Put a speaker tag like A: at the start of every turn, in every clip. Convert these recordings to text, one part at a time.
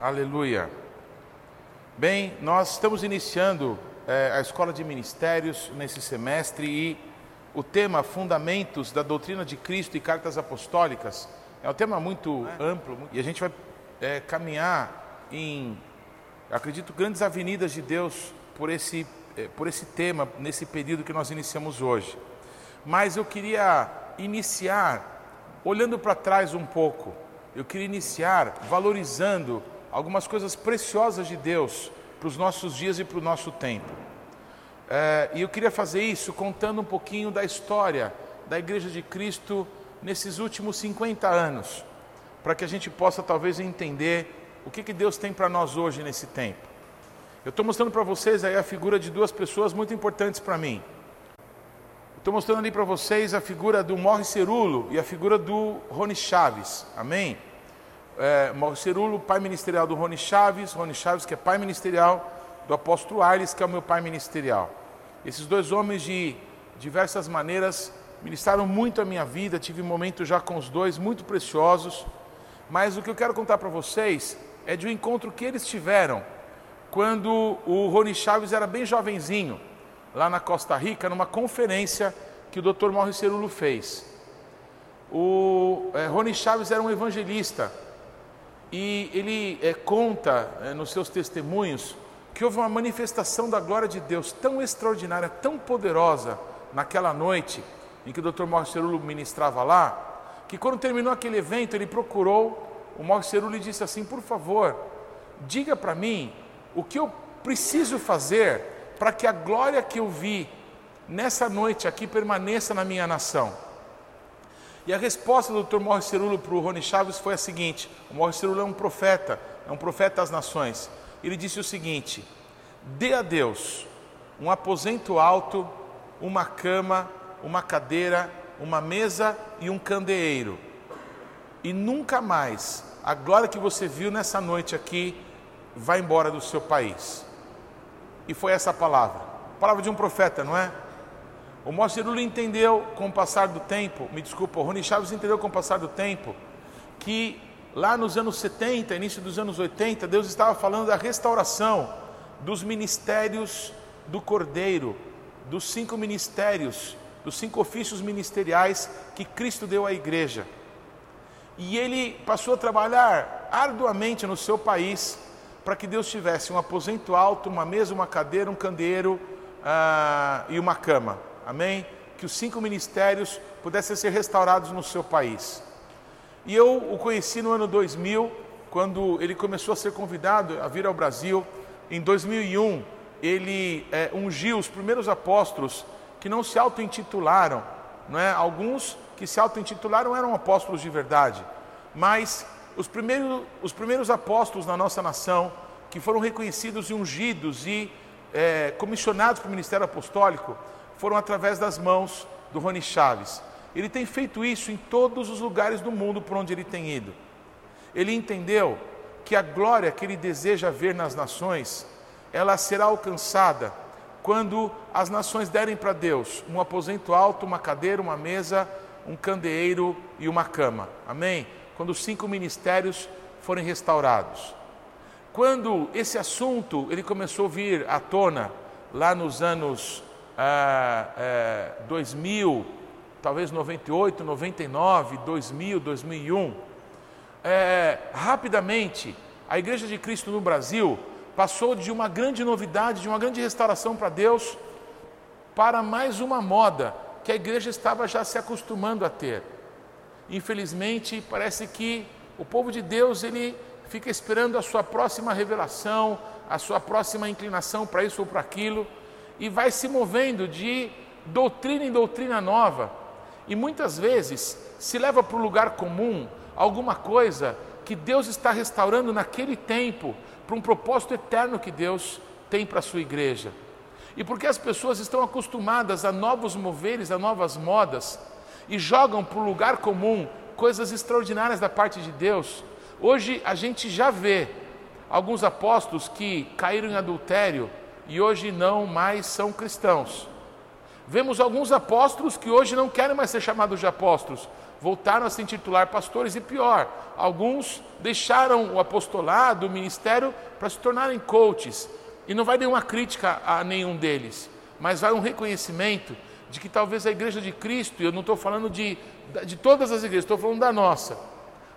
A: Aleluia. Bem, nós estamos iniciando é, a escola de ministérios nesse semestre e o tema Fundamentos da Doutrina de Cristo e Cartas Apostólicas é um tema muito amplo e a gente vai é, caminhar em, acredito, grandes avenidas de Deus por esse, é, por esse tema, nesse período que nós iniciamos hoje. Mas eu queria iniciar olhando para trás um pouco, eu queria iniciar valorizando algumas coisas preciosas de Deus para os nossos dias e para o nosso tempo. É, e eu queria fazer isso contando um pouquinho da história da Igreja de Cristo nesses últimos 50 anos, para que a gente possa talvez entender o que, que Deus tem para nós hoje nesse tempo. Eu estou mostrando para vocês aí a figura de duas pessoas muito importantes para mim. Estou mostrando ali para vocês a figura do Morre Cerulo e a figura do Rony Chaves. Amém? É, Cerulo, pai ministerial do Rony Chaves, Rony Chaves que é pai ministerial do apóstolo Aires, que é o meu pai ministerial. Esses dois homens de diversas maneiras ministraram muito a minha vida, tive momentos já com os dois muito preciosos, mas o que eu quero contar para vocês é de um encontro que eles tiveram quando o Rony Chaves era bem jovenzinho, lá na Costa Rica, numa conferência que o Dr. Mauro Cerulo fez. O é, Rony Chaves era um evangelista, e ele é, conta é, nos seus testemunhos que houve uma manifestação da glória de Deus tão extraordinária, tão poderosa naquela noite em que o Dr. Cerulo ministrava lá, que quando terminou aquele evento ele procurou o Cerulo e disse assim: Por favor, diga para mim o que eu preciso fazer para que a glória que eu vi nessa noite aqui permaneça na minha nação. E a resposta do Dr. Morris Cerulo para o Rony Chaves foi a seguinte: o Morris Cerulo é um profeta, é um profeta das nações. Ele disse o seguinte: dê a Deus um aposento alto, uma cama, uma cadeira, uma mesa e um candeeiro. E nunca mais a glória que você viu nessa noite aqui vai embora do seu país. E foi essa palavra. Palavra de um profeta, não é? O Moacir Lula entendeu com o passar do tempo, me desculpa, o Rony Chaves entendeu com o passar do tempo, que lá nos anos 70, início dos anos 80, Deus estava falando da restauração dos ministérios do Cordeiro, dos cinco ministérios, dos cinco ofícios ministeriais que Cristo deu à igreja. E ele passou a trabalhar arduamente no seu país para que Deus tivesse um aposento alto, uma mesa, uma cadeira, um candeeiro ah, e uma cama. Amém? Que os cinco ministérios pudessem ser restaurados no seu país. E eu o conheci no ano 2000, quando ele começou a ser convidado a vir ao Brasil. Em 2001, ele é, ungiu os primeiros apóstolos que não se auto-intitularam, é? Alguns que se auto-intitularam eram apóstolos de verdade, mas os primeiros, os primeiros apóstolos na nossa nação que foram reconhecidos e ungidos e é, comissionados para o ministério apostólico foram através das mãos do Rony Chaves. Ele tem feito isso em todos os lugares do mundo por onde ele tem ido. Ele entendeu que a glória que ele deseja ver nas nações, ela será alcançada quando as nações derem para Deus um aposento alto, uma cadeira, uma mesa, um candeeiro e uma cama. Amém? Quando os cinco ministérios forem restaurados. Quando esse assunto ele começou a vir à tona lá nos anos ah, é, 2000, talvez 98, 99, 2000, 2001, é, rapidamente a Igreja de Cristo no Brasil passou de uma grande novidade, de uma grande restauração para Deus, para mais uma moda que a igreja estava já se acostumando a ter. Infelizmente, parece que o povo de Deus ele fica esperando a sua próxima revelação, a sua próxima inclinação para isso ou para aquilo e vai se movendo de doutrina em doutrina nova. E muitas vezes se leva para o lugar comum alguma coisa que Deus está restaurando naquele tempo, para um propósito eterno que Deus tem para a sua igreja. E porque as pessoas estão acostumadas a novos moveres, a novas modas, e jogam para o lugar comum coisas extraordinárias da parte de Deus, hoje a gente já vê alguns apóstolos que caíram em adultério, e hoje não mais são cristãos. Vemos alguns apóstolos que hoje não querem mais ser chamados de apóstolos, voltaram a se intitular pastores e pior, alguns deixaram o apostolado, o ministério, para se tornarem coaches. E não vai nenhuma crítica a nenhum deles, mas vai um reconhecimento de que talvez a igreja de Cristo, e eu não estou falando de, de todas as igrejas, estou falando da nossa,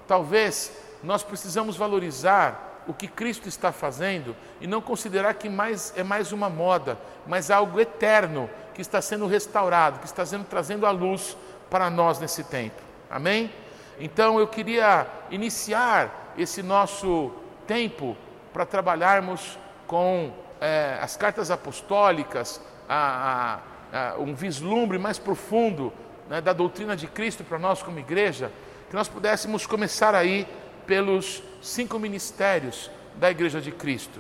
A: talvez nós precisamos valorizar o que Cristo está fazendo e não considerar que mais é mais uma moda, mas algo eterno que está sendo restaurado, que está sendo trazendo a luz para nós nesse tempo. Amém? Então eu queria iniciar esse nosso tempo para trabalharmos com é, as cartas apostólicas, a, a, a, um vislumbre mais profundo né, da doutrina de Cristo para nós como igreja, que nós pudéssemos começar aí pelos cinco ministérios da Igreja de Cristo.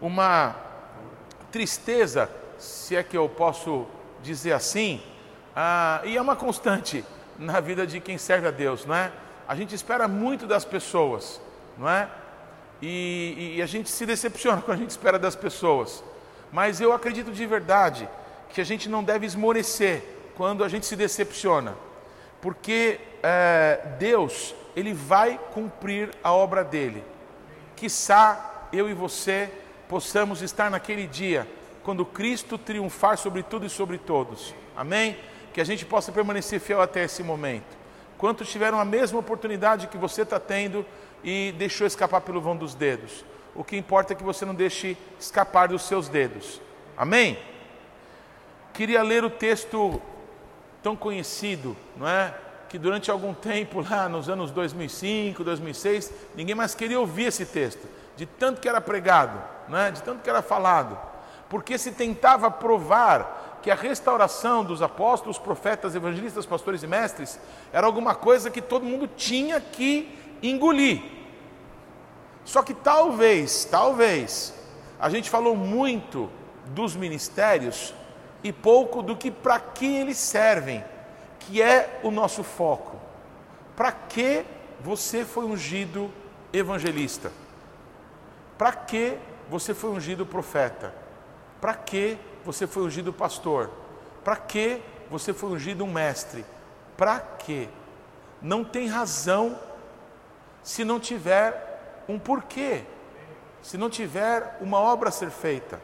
A: Uma tristeza, se é que eu posso dizer assim, ah, e é uma constante na vida de quem serve a Deus, não é? A gente espera muito das pessoas, não é? E, e a gente se decepciona quando a gente espera das pessoas. Mas eu acredito de verdade que a gente não deve esmorecer quando a gente se decepciona, porque é, Deus ele vai cumprir a obra dele. Quissá eu e você possamos estar naquele dia, quando Cristo triunfar sobre tudo e sobre todos. Amém? Que a gente possa permanecer fiel até esse momento. Quantos tiveram a mesma oportunidade que você está tendo e deixou escapar pelo vão dos dedos? O que importa é que você não deixe escapar dos seus dedos. Amém? Queria ler o texto tão conhecido, não é? Que durante algum tempo, lá nos anos 2005, 2006, ninguém mais queria ouvir esse texto, de tanto que era pregado, né? de tanto que era falado, porque se tentava provar que a restauração dos apóstolos, profetas, evangelistas, pastores e mestres era alguma coisa que todo mundo tinha que engolir. Só que talvez, talvez, a gente falou muito dos ministérios e pouco do que para que eles servem que é o nosso foco. Para que você foi ungido evangelista? Para que você foi ungido profeta? Para que você foi ungido pastor? Para que você foi ungido um mestre? Para que? Não tem razão se não tiver um porquê, se não tiver uma obra a ser feita.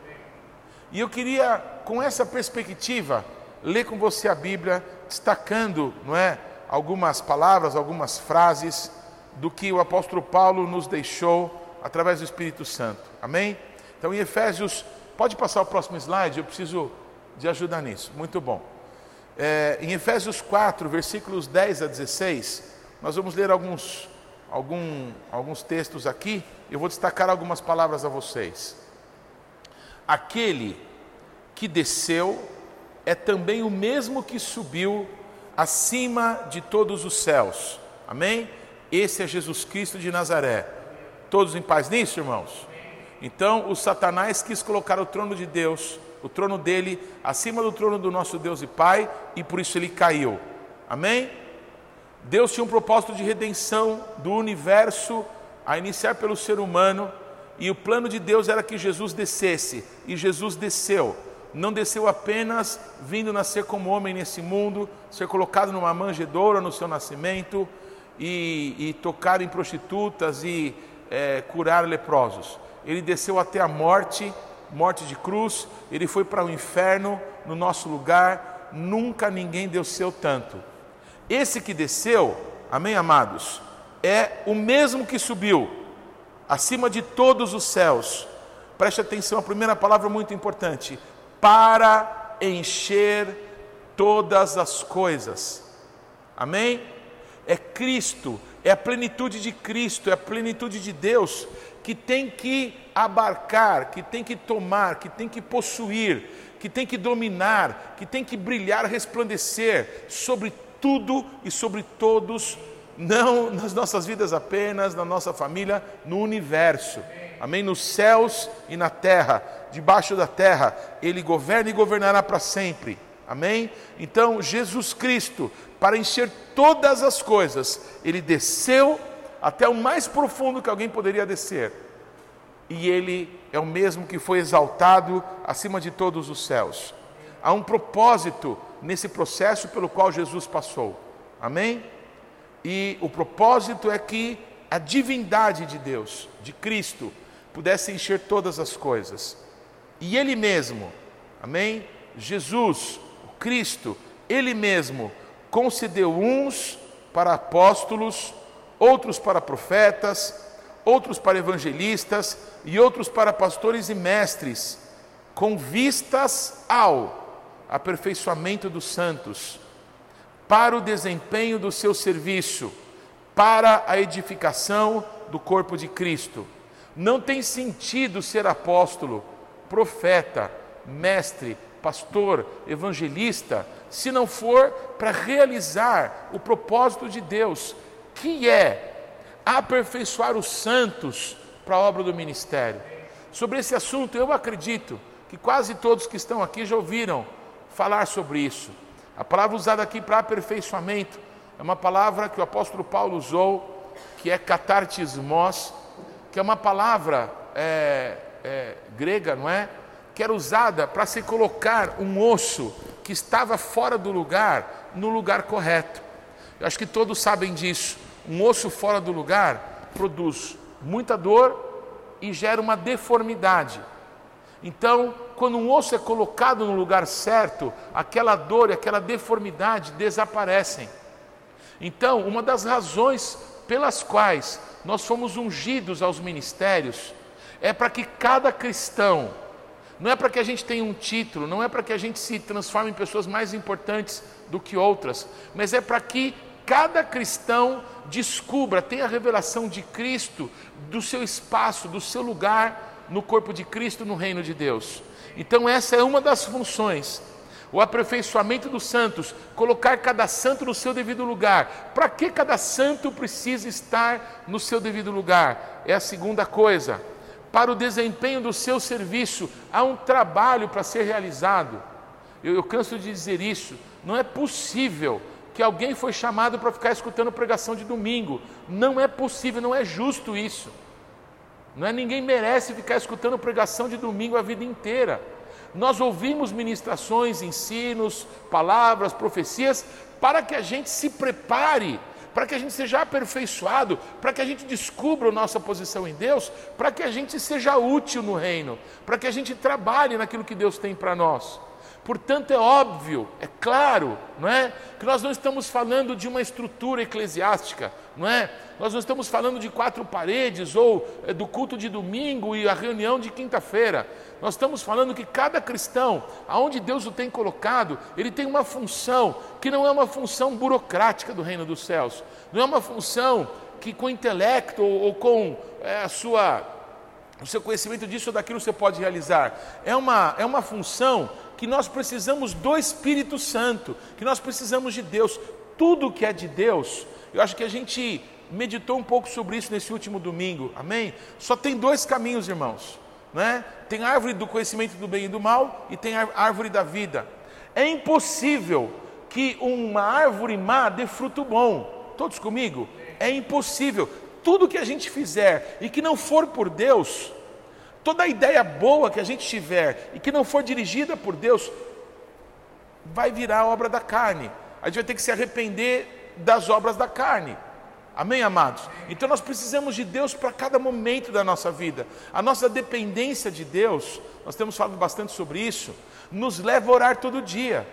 A: E eu queria, com essa perspectiva, ler com você a Bíblia destacando, não é, algumas palavras, algumas frases do que o apóstolo Paulo nos deixou através do Espírito Santo. Amém? Então, em Efésios, pode passar o próximo slide, eu preciso de ajuda nisso. Muito bom. É, em Efésios 4, versículos 10 a 16, nós vamos ler alguns, algum, alguns textos aqui. Eu vou destacar algumas palavras a vocês. Aquele que desceu é também o mesmo que subiu acima de todos os céus. Amém? Esse é Jesus Cristo de Nazaré. Todos em paz nisso, irmãos? Então, o Satanás quis colocar o trono de Deus, o trono dele, acima do trono do nosso Deus e Pai, e por isso ele caiu. Amém? Deus tinha um propósito de redenção do universo, a iniciar pelo ser humano, e o plano de Deus era que Jesus descesse, e Jesus desceu não desceu apenas vindo nascer como homem nesse mundo, ser colocado numa manjedoura no seu nascimento e, e tocar em prostitutas e é, curar leprosos. Ele desceu até a morte, morte de cruz, ele foi para o inferno no nosso lugar, nunca ninguém desceu tanto. Esse que desceu, amém, amados, é o mesmo que subiu, acima de todos os céus. Preste atenção, a primeira palavra muito importante para encher todas as coisas. Amém? É Cristo, é a plenitude de Cristo, é a plenitude de Deus que tem que abarcar, que tem que tomar, que tem que possuir, que tem que dominar, que tem que brilhar, resplandecer sobre tudo e sobre todos, não nas nossas vidas apenas, na nossa família, no universo. Amém? Nos céus e na terra debaixo da terra, ele governa e governará para sempre. Amém? Então, Jesus Cristo, para encher todas as coisas, ele desceu até o mais profundo que alguém poderia descer. E ele é o mesmo que foi exaltado acima de todos os céus. Há um propósito nesse processo pelo qual Jesus passou. Amém? E o propósito é que a divindade de Deus, de Cristo, pudesse encher todas as coisas. E Ele mesmo, amém? Jesus, o Cristo, Ele mesmo concedeu uns para apóstolos, outros para profetas, outros para evangelistas e outros para pastores e mestres, com vistas ao aperfeiçoamento dos santos, para o desempenho do seu serviço, para a edificação do corpo de Cristo. Não tem sentido ser apóstolo, profeta, mestre, pastor, evangelista, se não for para realizar o propósito de Deus, que é aperfeiçoar os santos para a obra do ministério. Sobre esse assunto, eu acredito que quase todos que estão aqui já ouviram falar sobre isso. A palavra usada aqui para aperfeiçoamento é uma palavra que o apóstolo Paulo usou, que é catartismos, que é uma palavra é, é, grega, não é? Que era usada para se colocar um osso que estava fora do lugar, no lugar correto. Eu acho que todos sabem disso. Um osso fora do lugar produz muita dor e gera uma deformidade. Então, quando um osso é colocado no lugar certo, aquela dor e aquela deformidade desaparecem. Então, uma das razões pelas quais nós fomos ungidos aos ministérios é para que cada cristão, não é para que a gente tenha um título, não é para que a gente se transforme em pessoas mais importantes do que outras, mas é para que cada cristão descubra, tenha a revelação de Cristo, do seu espaço, do seu lugar no corpo de Cristo, no reino de Deus. Então, essa é uma das funções o aperfeiçoamento dos santos, colocar cada santo no seu devido lugar. Para que cada santo precisa estar no seu devido lugar? É a segunda coisa. Para o desempenho do seu serviço, há um trabalho para ser realizado. Eu, eu canso de dizer isso. Não é possível que alguém foi chamado para ficar escutando pregação de domingo. Não é possível, não é justo isso. Não é ninguém merece ficar escutando pregação de domingo a vida inteira. Nós ouvimos ministrações, ensinos, palavras, profecias, para que a gente se prepare, para que a gente seja aperfeiçoado, para que a gente descubra a nossa posição em Deus, para que a gente seja útil no reino, para que a gente trabalhe naquilo que Deus tem para nós. Portanto, é óbvio, é claro, não é? Que nós não estamos falando de uma estrutura eclesiástica, não é? Nós não estamos falando de quatro paredes ou é, do culto de domingo e a reunião de quinta-feira. Nós estamos falando que cada cristão, aonde Deus o tem colocado, ele tem uma função que não é uma função burocrática do reino dos céus, não é uma função que com intelecto ou, ou com é, a sua o seu conhecimento disso ou daquilo você pode realizar. É uma, é uma função que nós precisamos do Espírito Santo, que nós precisamos de Deus. Tudo que é de Deus, eu acho que a gente meditou um pouco sobre isso nesse último domingo, amém? Só tem dois caminhos, irmãos, né? Tem árvore do conhecimento do bem e do mal e tem árvore da vida. É impossível que uma árvore má dê fruto bom. Todos comigo? É impossível. Tudo que a gente fizer e que não for por Deus, Toda ideia boa que a gente tiver e que não for dirigida por Deus, vai virar obra da carne. A gente vai ter que se arrepender das obras da carne. Amém, amados? Então nós precisamos de Deus para cada momento da nossa vida. A nossa dependência de Deus, nós temos falado bastante sobre isso, nos leva a orar todo dia.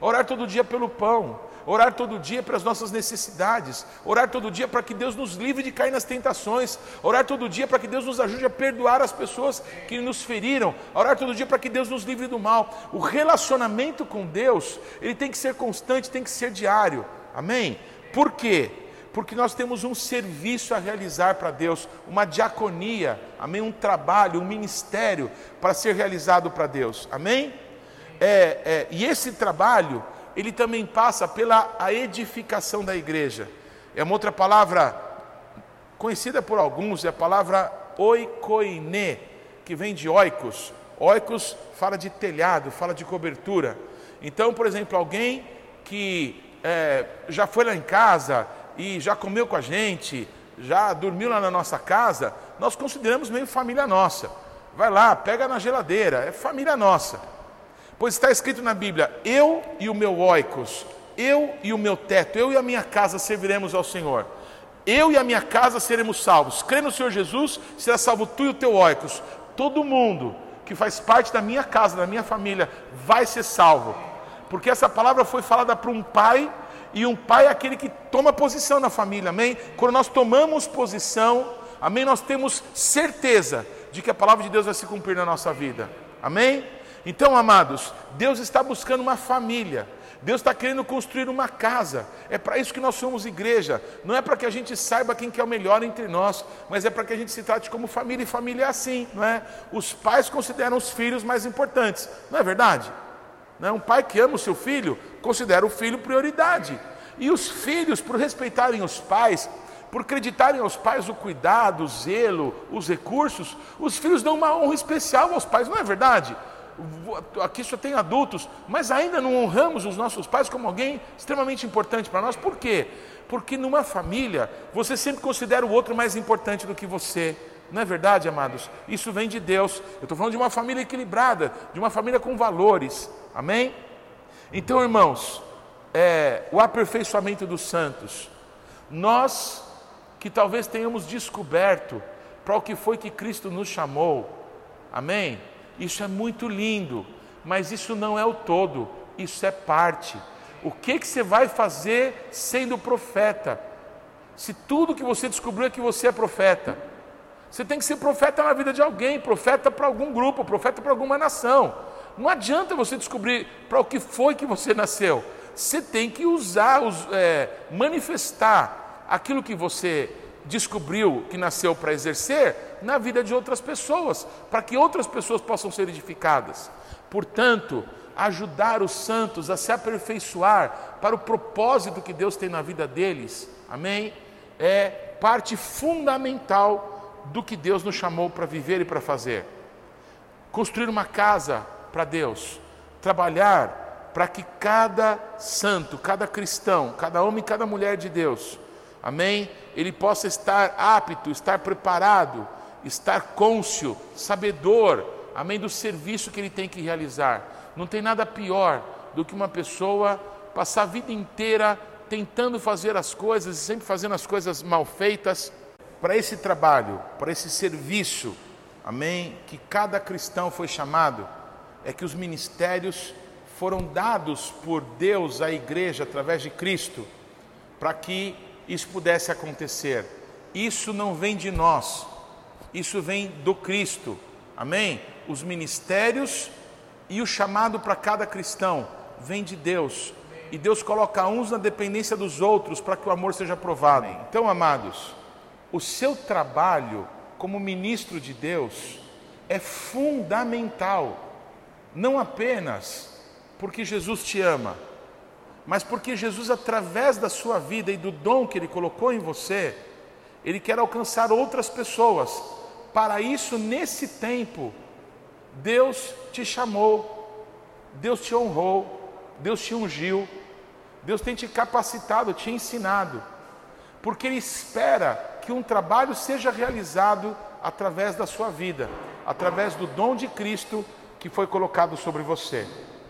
A: Orar todo dia pelo pão, orar todo dia para as nossas necessidades, orar todo dia para que Deus nos livre de cair nas tentações, orar todo dia para que Deus nos ajude a perdoar as pessoas que nos feriram, orar todo dia para que Deus nos livre do mal. O relacionamento com Deus, ele tem que ser constante, tem que ser diário. Amém? Por quê? Porque nós temos um serviço a realizar para Deus, uma diaconia, amém? Um trabalho, um ministério para ser realizado para Deus, amém? É, é, e esse trabalho ele também passa pela a edificação da igreja. É uma outra palavra conhecida por alguns, é a palavra oikoine, que vem de oikos. Oikos fala de telhado, fala de cobertura. Então, por exemplo, alguém que é, já foi lá em casa e já comeu com a gente, já dormiu lá na nossa casa, nós consideramos meio família nossa. Vai lá, pega na geladeira, é família nossa. Pois está escrito na Bíblia: Eu e o meu oikos eu e o meu teto, eu e a minha casa serviremos ao Senhor. Eu e a minha casa seremos salvos. Crê no Senhor Jesus, será salvo tu e o teu oicos. Todo mundo que faz parte da minha casa, da minha família, vai ser salvo. Porque essa palavra foi falada para um pai, e um pai é aquele que toma posição na família, amém? Quando nós tomamos posição, amém? Nós temos certeza de que a palavra de Deus vai se cumprir na nossa vida, amém? Então, amados, Deus está buscando uma família. Deus está querendo construir uma casa. É para isso que nós somos igreja. Não é para que a gente saiba quem que é o melhor entre nós, mas é para que a gente se trate como família. E família é assim, não é? Os pais consideram os filhos mais importantes. Não é verdade? Não é? Um pai que ama o seu filho considera o filho prioridade. E os filhos, por respeitarem os pais, por acreditarem aos pais o cuidado, o zelo, os recursos, os filhos dão uma honra especial aos pais, não é verdade? aqui só tem adultos, mas ainda não honramos os nossos pais como alguém extremamente importante para nós. Por quê? Porque numa família você sempre considera o outro mais importante do que você. Não é verdade, amados? Isso vem de Deus. Eu estou falando de uma família equilibrada, de uma família com valores. Amém? Então, irmãos, é, o aperfeiçoamento dos santos. Nós que talvez tenhamos descoberto para o que foi que Cristo nos chamou. Amém? Isso é muito lindo, mas isso não é o todo, isso é parte. O que, que você vai fazer sendo profeta? Se tudo que você descobriu é que você é profeta, você tem que ser profeta na vida de alguém, profeta para algum grupo, profeta para alguma nação. Não adianta você descobrir para o que foi que você nasceu. Você tem que usar, é, manifestar aquilo que você descobriu que nasceu para exercer na vida de outras pessoas, para que outras pessoas possam ser edificadas. Portanto, ajudar os santos a se aperfeiçoar para o propósito que Deus tem na vida deles, amém? É parte fundamental do que Deus nos chamou para viver e para fazer. Construir uma casa para Deus, trabalhar para que cada santo, cada cristão, cada homem cada mulher de Deus, amém? Ele possa estar apto, estar preparado, estar cônscio, sabedor, amém, do serviço que ele tem que realizar. Não tem nada pior do que uma pessoa passar a vida inteira tentando fazer as coisas sempre fazendo as coisas mal feitas. Para esse trabalho, para esse serviço, amém, que cada cristão foi chamado, é que os ministérios foram dados por Deus à igreja através de Cristo, para que isso pudesse acontecer. Isso não vem de nós, isso vem do Cristo. Amém? Os ministérios e o chamado para cada cristão vem de Deus. E Deus coloca uns na dependência dos outros para que o amor seja provado. Então, amados, o seu trabalho como ministro de Deus é fundamental, não apenas porque Jesus te ama, mas porque Jesus, através da sua vida e do dom que Ele colocou em você, Ele quer alcançar outras pessoas. Para isso, nesse tempo, Deus te chamou, Deus te honrou, Deus te ungiu, Deus tem te capacitado, te ensinado, porque Ele espera que um trabalho seja realizado através da sua vida, através do dom de Cristo que foi colocado sobre você.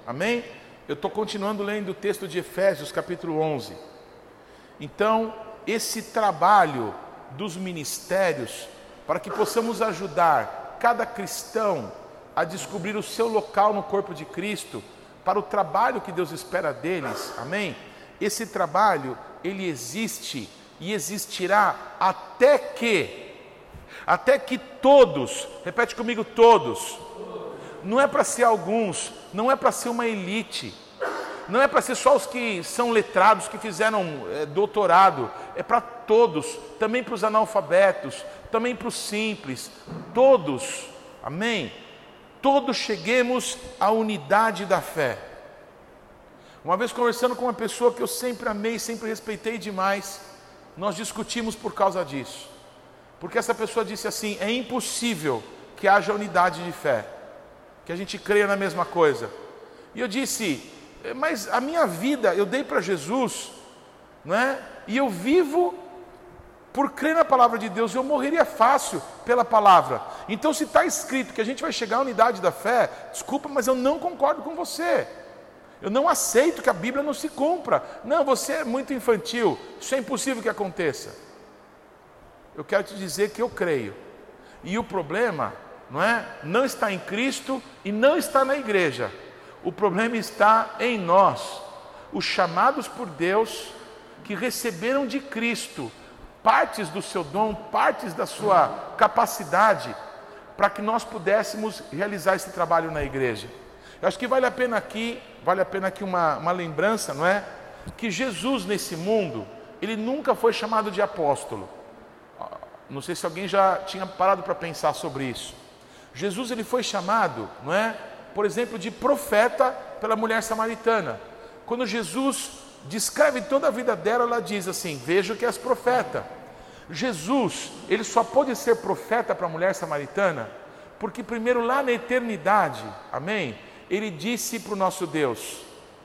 A: Amém? Eu estou continuando lendo o texto de Efésios, capítulo 11. Então, esse trabalho dos ministérios, para que possamos ajudar cada cristão a descobrir o seu local no corpo de Cristo, para o trabalho que Deus espera deles, amém? Esse trabalho, ele existe e existirá até que, até que todos, repete comigo, todos, não é para ser alguns, não é para ser uma elite, não é para ser só os que são letrados, que fizeram é, doutorado, é para todos, também para os analfabetos, também para os simples, todos, amém? Todos cheguemos à unidade da fé. Uma vez conversando com uma pessoa que eu sempre amei, sempre respeitei demais, nós discutimos por causa disso. Porque essa pessoa disse assim: é impossível que haja unidade de fé que a gente creia na mesma coisa. E eu disse, é, mas a minha vida eu dei para Jesus, não é? E eu vivo por crer na palavra de Deus, eu morreria fácil pela palavra. Então, se está escrito que a gente vai chegar à unidade da fé, desculpa, mas eu não concordo com você. Eu não aceito que a Bíblia não se cumpra. Não, você é muito infantil. Isso é impossível que aconteça. Eu quero te dizer que eu creio. E o problema, não é? Não está em Cristo e não está na igreja. O problema está em nós, os chamados por Deus que receberam de Cristo partes do seu dom, partes da sua capacidade, para que nós pudéssemos realizar esse trabalho na igreja. Eu acho que vale a pena aqui, vale a pena aqui uma, uma lembrança, não é? Que Jesus nesse mundo, ele nunca foi chamado de apóstolo. Não sei se alguém já tinha parado para pensar sobre isso. Jesus ele foi chamado, não é? Por exemplo, de profeta pela mulher samaritana. Quando Jesus descreve toda a vida dela, ela diz assim: Vejo que és profeta. Jesus, ele só pôde ser profeta para a mulher samaritana, porque primeiro lá na eternidade, amém? Ele disse para o nosso Deus: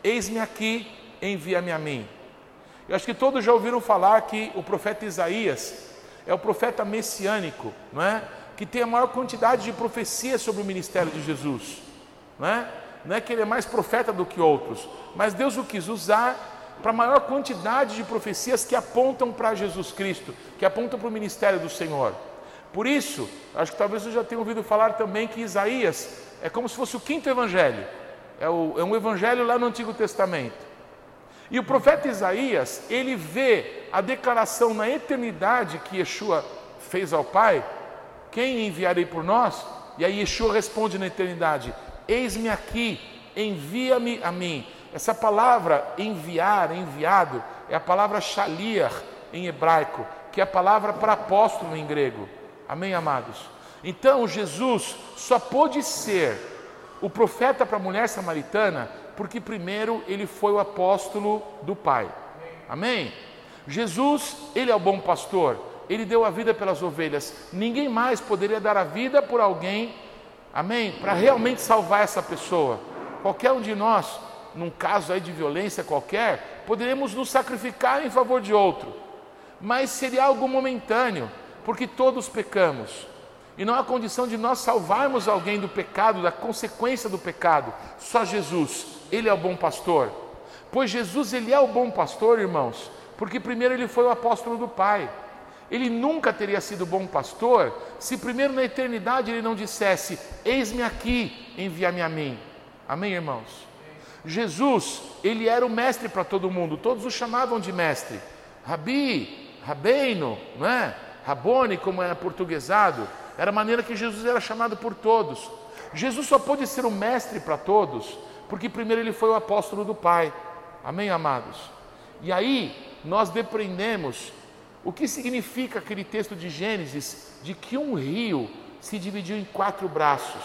A: Eis-me aqui, envia-me a mim. Eu acho que todos já ouviram falar que o profeta Isaías é o profeta messiânico, não é? Que tem a maior quantidade de profecias sobre o ministério de Jesus, não é? Não é que ele é mais profeta do que outros, mas Deus o quis usar para a maior quantidade de profecias que apontam para Jesus Cristo, que apontam para o ministério do Senhor. Por isso, acho que talvez você já tenha ouvido falar também que Isaías é como se fosse o quinto evangelho, é, o, é um evangelho lá no Antigo Testamento. E o profeta Isaías, ele vê a declaração na eternidade que Yeshua fez ao Pai: Quem enviarei por nós? E aí Yeshua responde na eternidade: Eis-me aqui, envia-me a mim. Essa palavra enviar, enviado, é a palavra shaliar em hebraico, que é a palavra para apóstolo em grego. Amém, amados? Então, Jesus só pôde ser o profeta para a mulher samaritana porque primeiro ele foi o apóstolo do Pai. Amém? Jesus, ele é o bom pastor, ele deu a vida pelas ovelhas. Ninguém mais poderia dar a vida por alguém, amém? Para realmente salvar essa pessoa. Qualquer um de nós num caso aí de violência qualquer, poderíamos nos sacrificar em favor de outro, mas seria algo momentâneo, porque todos pecamos. E não há condição de nós salvarmos alguém do pecado, da consequência do pecado. Só Jesus, Ele é o bom pastor. Pois Jesus, Ele é o bom pastor, irmãos, porque primeiro Ele foi o apóstolo do Pai. Ele nunca teria sido bom pastor se primeiro na eternidade Ele não dissesse: Eis-me aqui, envia-me a mim. Amém, irmãos? Jesus, ele era o mestre para todo mundo, todos o chamavam de mestre. Rabi, Rabeino, não é? Rabone, como é portuguesado, era a maneira que Jesus era chamado por todos. Jesus só pôde ser o mestre para todos, porque primeiro ele foi o apóstolo do Pai. Amém, amados? E aí nós depreendemos o que significa aquele texto de Gênesis de que um rio se dividiu em quatro braços.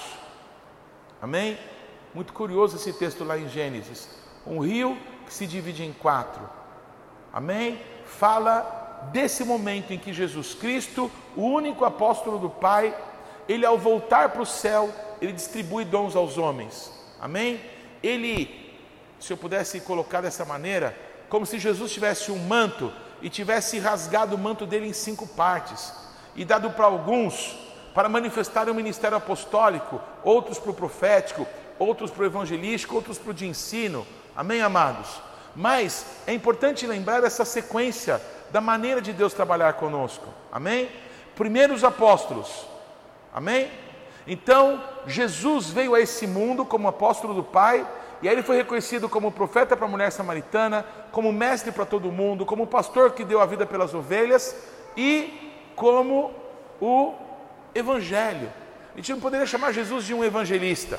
A: Amém? Muito curioso esse texto lá em Gênesis. Um rio que se divide em quatro. Amém? Fala desse momento em que Jesus Cristo, o único apóstolo do Pai, ele ao voltar para o céu, ele distribui dons aos homens. Amém? Ele, se eu pudesse colocar dessa maneira, como se Jesus tivesse um manto e tivesse rasgado o manto dele em cinco partes e dado para alguns para manifestar o ministério apostólico, outros para o profético, outros para o evangelístico, outros para o de ensino. Amém, amados? Mas é importante lembrar essa sequência da maneira de Deus trabalhar conosco. Amém? Primeiro os apóstolos. Amém? Então, Jesus veio a esse mundo como apóstolo do Pai, e aí ele foi reconhecido como profeta para a mulher samaritana, como mestre para todo mundo, como pastor que deu a vida pelas ovelhas e como o evangelho. A gente não poderia chamar Jesus de um evangelista.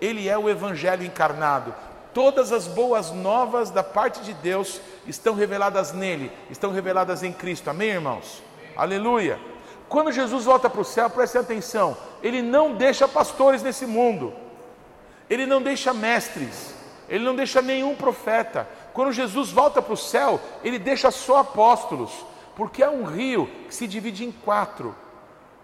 A: Ele é o Evangelho encarnado. Todas as boas novas da parte de Deus estão reveladas nele, estão reveladas em Cristo. Amém, irmãos? Amém. Aleluia. Quando Jesus volta para o céu, preste atenção, ele não deixa pastores nesse mundo, ele não deixa mestres, ele não deixa nenhum profeta. Quando Jesus volta para o céu, ele deixa só apóstolos, porque é um rio que se divide em quatro.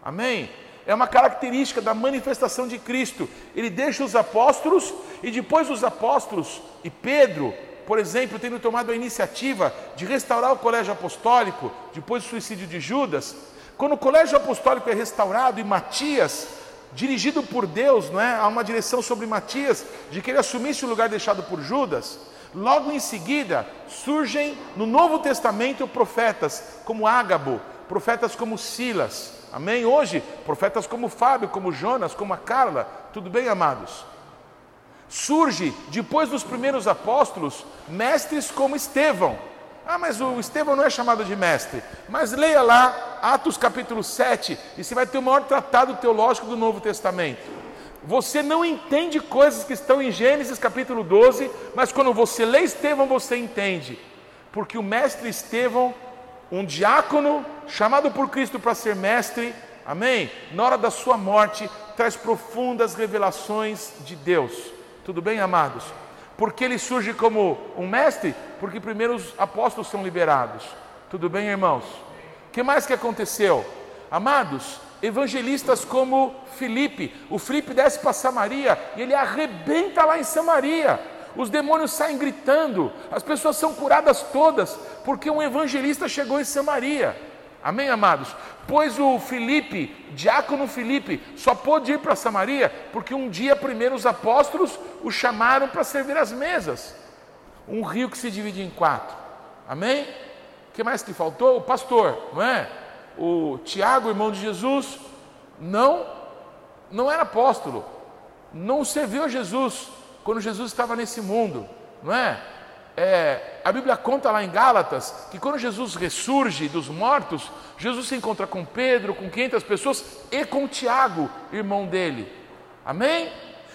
A: Amém? é uma característica da manifestação de Cristo. Ele deixa os apóstolos e depois os apóstolos e Pedro, por exemplo, tendo tomado a iniciativa de restaurar o colégio apostólico depois do suicídio de Judas, quando o colégio apostólico é restaurado e Matias dirigido por Deus, não é? Há uma direção sobre Matias de que ele assumisse o lugar deixado por Judas. Logo em seguida, surgem no Novo Testamento profetas como Ágabo, profetas como Silas. Amém? Hoje, profetas como Fábio, como Jonas, como a Carla. Tudo bem, amados? Surge, depois dos primeiros apóstolos, mestres como Estevão. Ah, mas o Estevão não é chamado de mestre. Mas leia lá Atos capítulo 7 e você vai ter o maior tratado teológico do Novo Testamento. Você não entende coisas que estão em Gênesis capítulo 12, mas quando você lê Estevão, você entende. Porque o mestre Estevão, um diácono chamado por Cristo para ser mestre, amém? Na hora da sua morte, traz profundas revelações de Deus. Tudo bem, amados? Porque ele surge como um mestre? Porque primeiro os apóstolos são liberados. Tudo bem, irmãos? O que mais que aconteceu? Amados, evangelistas como Filipe. O Filipe desce para Samaria e ele arrebenta lá em Samaria. Os demônios saem gritando, as pessoas são curadas todas, porque um evangelista chegou em Samaria. Amém, amados? Pois o Filipe, diácono Filipe, só pôde ir para Samaria porque um dia primeiro os apóstolos o chamaram para servir as mesas. Um rio que se divide em quatro. Amém? O que mais que faltou? O pastor, não é? o Tiago, irmão de Jesus, não, não era apóstolo, não serviu a Jesus quando Jesus estava nesse mundo, não é? É? A Bíblia conta lá em Gálatas que quando Jesus ressurge dos mortos, Jesus se encontra com Pedro, com 500 pessoas e com Tiago, irmão dele. Amém?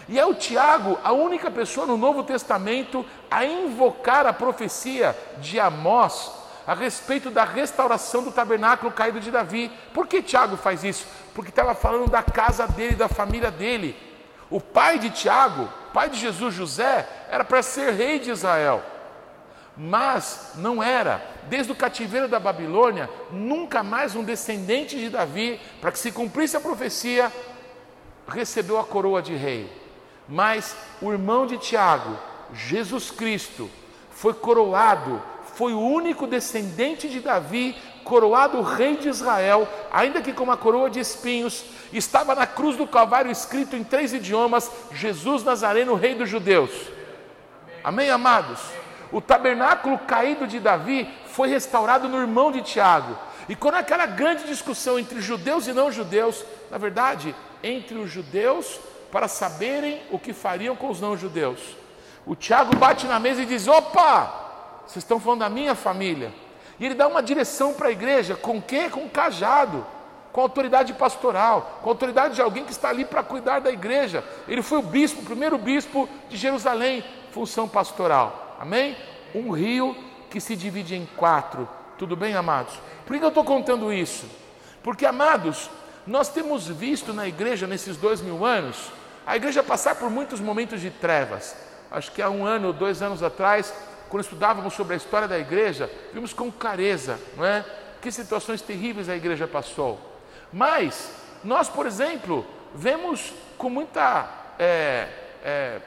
A: E é o Tiago a única pessoa no Novo Testamento a invocar a profecia de Amós a respeito da restauração do tabernáculo caído de Davi. Por que Tiago faz isso? Porque estava falando da casa dele, da família dele. O pai de Tiago, pai de Jesus, José, era para ser rei de Israel. Mas não era. Desde o cativeiro da Babilônia, nunca mais um descendente de Davi, para que se cumprisse a profecia, recebeu a coroa de rei. Mas o irmão de Tiago, Jesus Cristo, foi coroado foi o único descendente de Davi, coroado rei de Israel, ainda que com uma coroa de espinhos, estava na cruz do Calvário escrito em três idiomas: Jesus Nazareno, rei dos judeus. Amém, amados? O tabernáculo caído de Davi foi restaurado no irmão de Tiago. E quando aquela grande discussão entre judeus e não judeus, na verdade, entre os judeus para saberem o que fariam com os não judeus. O Tiago bate na mesa e diz: opa, vocês estão falando da minha família. E ele dá uma direção para a igreja, com quê? Com cajado, com autoridade pastoral, com autoridade de alguém que está ali para cuidar da igreja. Ele foi o bispo, o primeiro bispo de Jerusalém, função pastoral. Amém? Um rio que se divide em quatro. Tudo bem, amados? Por que eu estou contando isso? Porque, amados, nós temos visto na igreja nesses dois mil anos, a igreja passar por muitos momentos de trevas. Acho que há um ano, dois anos atrás, quando estudávamos sobre a história da igreja, vimos com clareza, não é? Que situações terríveis a igreja passou. Mas nós, por exemplo, vemos com muita, é, é,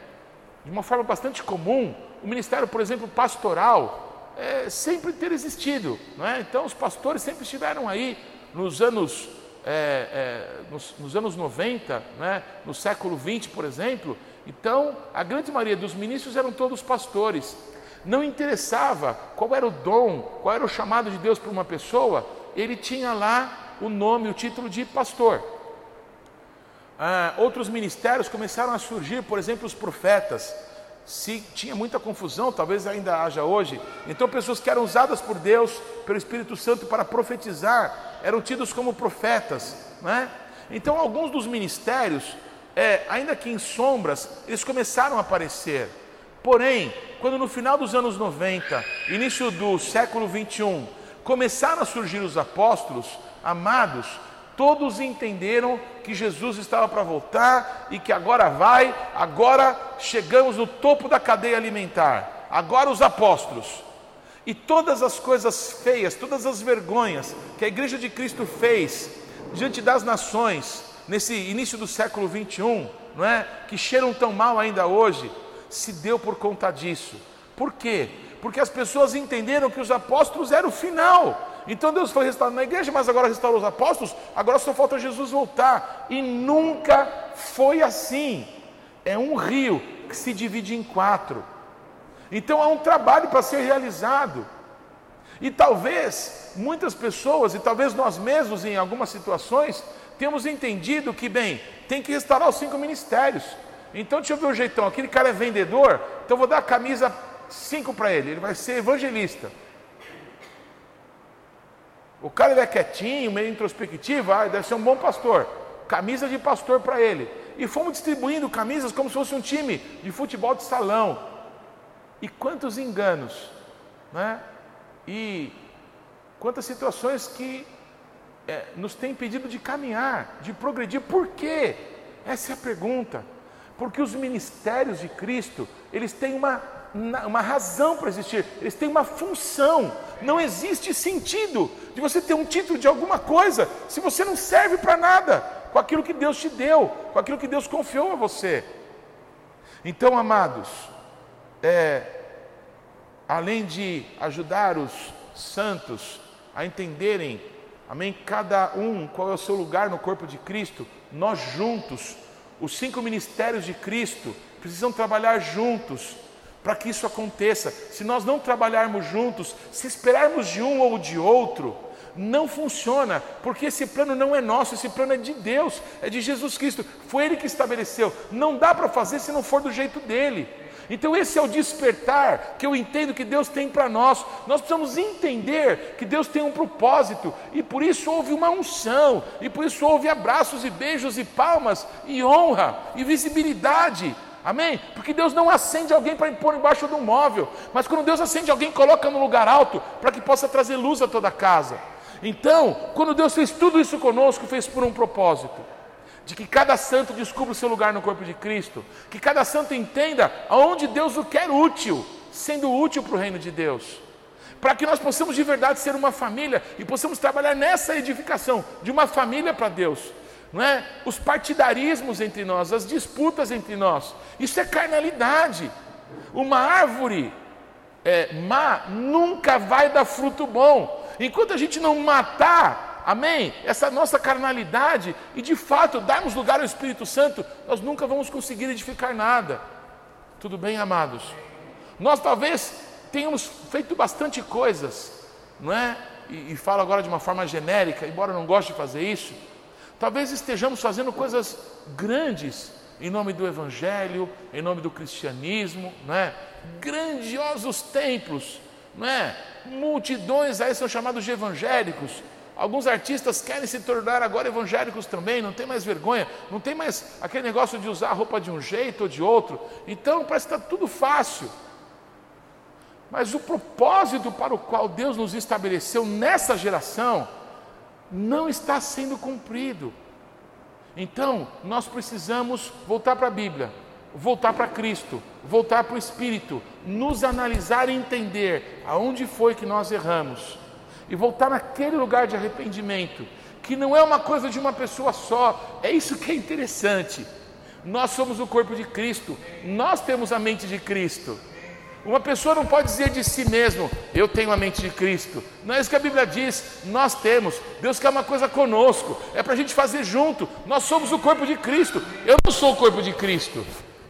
A: de uma forma bastante comum, o ministério, por exemplo, pastoral, é, sempre ter existido, não é? Então, os pastores sempre estiveram aí nos anos é, é, nos, nos, anos 90, né, no século 20, por exemplo, então a grande maioria dos ministros eram todos pastores. Não interessava qual era o dom, qual era o chamado de Deus para uma pessoa, ele tinha lá o nome, o título de pastor. Ah, outros ministérios começaram a surgir, por exemplo, os profetas. Se tinha muita confusão, talvez ainda haja hoje. Então, pessoas que eram usadas por Deus, pelo Espírito Santo para profetizar, eram tidos como profetas. Né? Então, alguns dos ministérios, é, ainda que em sombras, eles começaram a aparecer. Porém, quando no final dos anos 90, início do século 21, começaram a surgir os apóstolos, amados, todos entenderam que Jesus estava para voltar e que agora vai, agora chegamos no topo da cadeia alimentar. Agora os apóstolos. E todas as coisas feias, todas as vergonhas que a igreja de Cristo fez diante das nações nesse início do século 21, não é? Que cheiram tão mal ainda hoje, se deu por conta disso. Por quê? Porque as pessoas entenderam que os apóstolos eram o final. Então Deus foi restaurando na igreja, mas agora restaurou os apóstolos, agora só falta Jesus voltar. E nunca foi assim. É um rio que se divide em quatro. Então há um trabalho para ser realizado. E talvez muitas pessoas, e talvez nós mesmos em algumas situações, temos entendido que, bem, tem que restaurar os cinco ministérios. Então deixa eu ver o jeitão, aquele cara é vendedor, então vou dar a camisa 5 para ele, ele vai ser evangelista. O cara ele é quietinho, meio introspectivo, ah, deve ser um bom pastor. Camisa de pastor para ele. E fomos distribuindo camisas como se fosse um time de futebol de salão. E quantos enganos, né? E quantas situações que é, nos têm impedido de caminhar, de progredir. Por quê? Essa é a pergunta. Porque os ministérios de Cristo, eles têm uma uma razão para existir, eles têm uma função. Não existe sentido de você ter um título de alguma coisa se você não serve para nada com aquilo que Deus te deu, com aquilo que Deus confiou a você. Então, amados, é, além de ajudar os santos a entenderem, amém, cada um qual é o seu lugar no corpo de Cristo, nós juntos, os cinco ministérios de Cristo, precisam trabalhar juntos para que isso aconteça. Se nós não trabalharmos juntos, se esperarmos de um ou de outro, não funciona, porque esse plano não é nosso, esse plano é de Deus, é de Jesus Cristo, foi Ele que estabeleceu. Não dá para fazer se não for do jeito dele. Então, esse é o despertar que eu entendo que Deus tem para nós. Nós precisamos entender que Deus tem um propósito, e por isso houve uma unção, e por isso houve abraços e beijos e palmas, e honra e visibilidade. Amém? Porque Deus não acende alguém para pôr embaixo do móvel, mas quando Deus acende alguém, coloca no lugar alto para que possa trazer luz a toda a casa. Então, quando Deus fez tudo isso conosco, fez por um propósito. De que cada santo descubra o seu lugar no corpo de Cristo, que cada santo entenda aonde Deus o quer útil, sendo útil para o reino de Deus, para que nós possamos de verdade ser uma família e possamos trabalhar nessa edificação de uma família para Deus, não é? Os partidarismos entre nós, as disputas entre nós, isso é carnalidade. Uma árvore é, má nunca vai dar fruto bom. Enquanto a gente não matar, amém, essa nossa carnalidade e de fato darmos lugar ao Espírito Santo, nós nunca vamos conseguir edificar nada. Tudo bem, amados? Nós talvez tenhamos feito bastante coisas, não é? E, e falo agora de uma forma genérica, embora eu não goste de fazer isso Talvez estejamos fazendo coisas grandes em nome do Evangelho, em nome do cristianismo, né? grandiosos templos, né? multidões aí são chamados de evangélicos. Alguns artistas querem se tornar agora evangélicos também, não tem mais vergonha, não tem mais aquele negócio de usar a roupa de um jeito ou de outro. Então parece que está tudo fácil. Mas o propósito para o qual Deus nos estabeleceu nessa geração não está sendo cumprido. Então, nós precisamos voltar para a Bíblia, voltar para Cristo, voltar para o Espírito, nos analisar e entender aonde foi que nós erramos e voltar naquele lugar de arrependimento, que não é uma coisa de uma pessoa só, é isso que é interessante. Nós somos o corpo de Cristo, nós temos a mente de Cristo. Uma pessoa não pode dizer de si mesmo, eu tenho a mente de Cristo. Não é isso que a Bíblia diz, nós temos. Deus quer uma coisa conosco, é para a gente fazer junto. Nós somos o corpo de Cristo. Eu não sou o corpo de Cristo.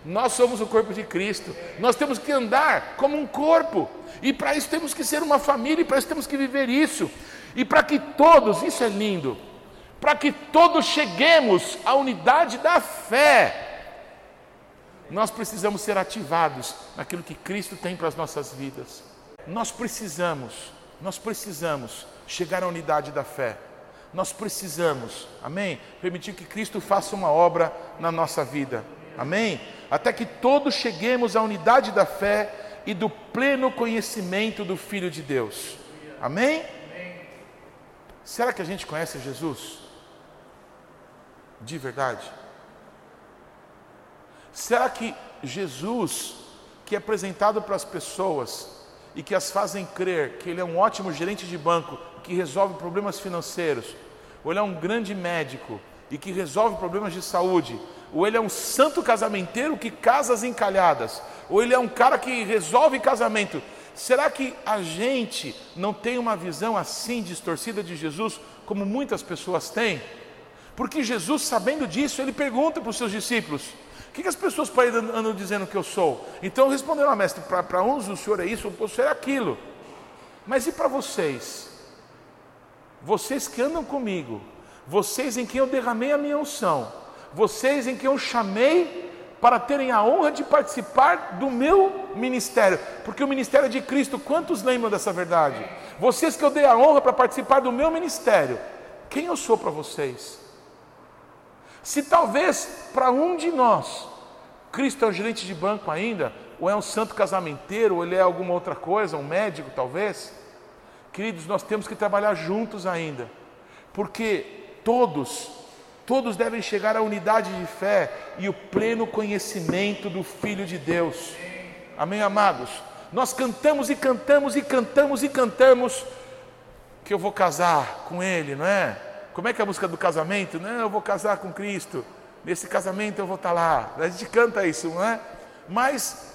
A: Nós somos o corpo de Cristo. Nós temos que andar como um corpo. E para isso temos que ser uma família, e para isso temos que viver isso. E para que todos, isso é lindo, para que todos cheguemos à unidade da fé nós precisamos ser ativados naquilo que Cristo tem para as nossas vidas. Nós precisamos, nós precisamos chegar à unidade da fé. Nós precisamos, amém? Permitir que Cristo faça uma obra na nossa vida, amém? Até que todos cheguemos à unidade da fé e do pleno conhecimento do Filho de Deus, amém? Será que a gente conhece Jesus? De verdade? Será que Jesus, que é apresentado para as pessoas e que as fazem crer que ele é um ótimo gerente de banco que resolve problemas financeiros, ou ele é um grande médico e que resolve problemas de saúde, ou ele é um santo casamenteiro que casa as encalhadas, ou ele é um cara que resolve casamento. Será que a gente não tem uma visão assim distorcida de Jesus como muitas pessoas têm? Porque Jesus, sabendo disso, ele pergunta para os seus discípulos: o que, que as pessoas por aí andam dizendo que eu sou? Então responderam, ah, mestre, para uns o senhor é isso, o senhor é aquilo. Mas e para vocês? Vocês que andam comigo, vocês em quem eu derramei a minha unção, vocês em quem eu chamei para terem a honra de participar do meu ministério, porque o ministério é de Cristo, quantos lembram dessa verdade? Vocês que eu dei a honra para participar do meu ministério, quem eu sou para vocês? Se talvez para um de nós, Cristo é um gerente de banco ainda, ou é um santo casamenteiro, ou ele é alguma outra coisa, um médico talvez, queridos, nós temos que trabalhar juntos ainda, porque todos, todos devem chegar à unidade de fé e o pleno conhecimento do Filho de Deus. Amém, amados? Nós cantamos e cantamos e cantamos e cantamos que eu vou casar com Ele, não é? Como é que é a música do casamento? Não, eu vou casar com Cristo. Nesse casamento eu vou estar lá. A gente canta isso, não é? Mas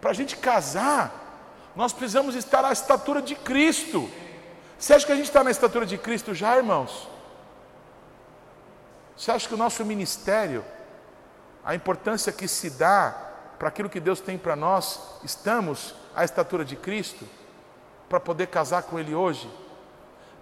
A: para a gente casar, nós precisamos estar à estatura de Cristo. Você acha que a gente está na estatura de Cristo já, irmãos? Você acha que o nosso ministério, a importância que se dá para aquilo que Deus tem para nós, estamos à estatura de Cristo? Para poder casar com Ele hoje?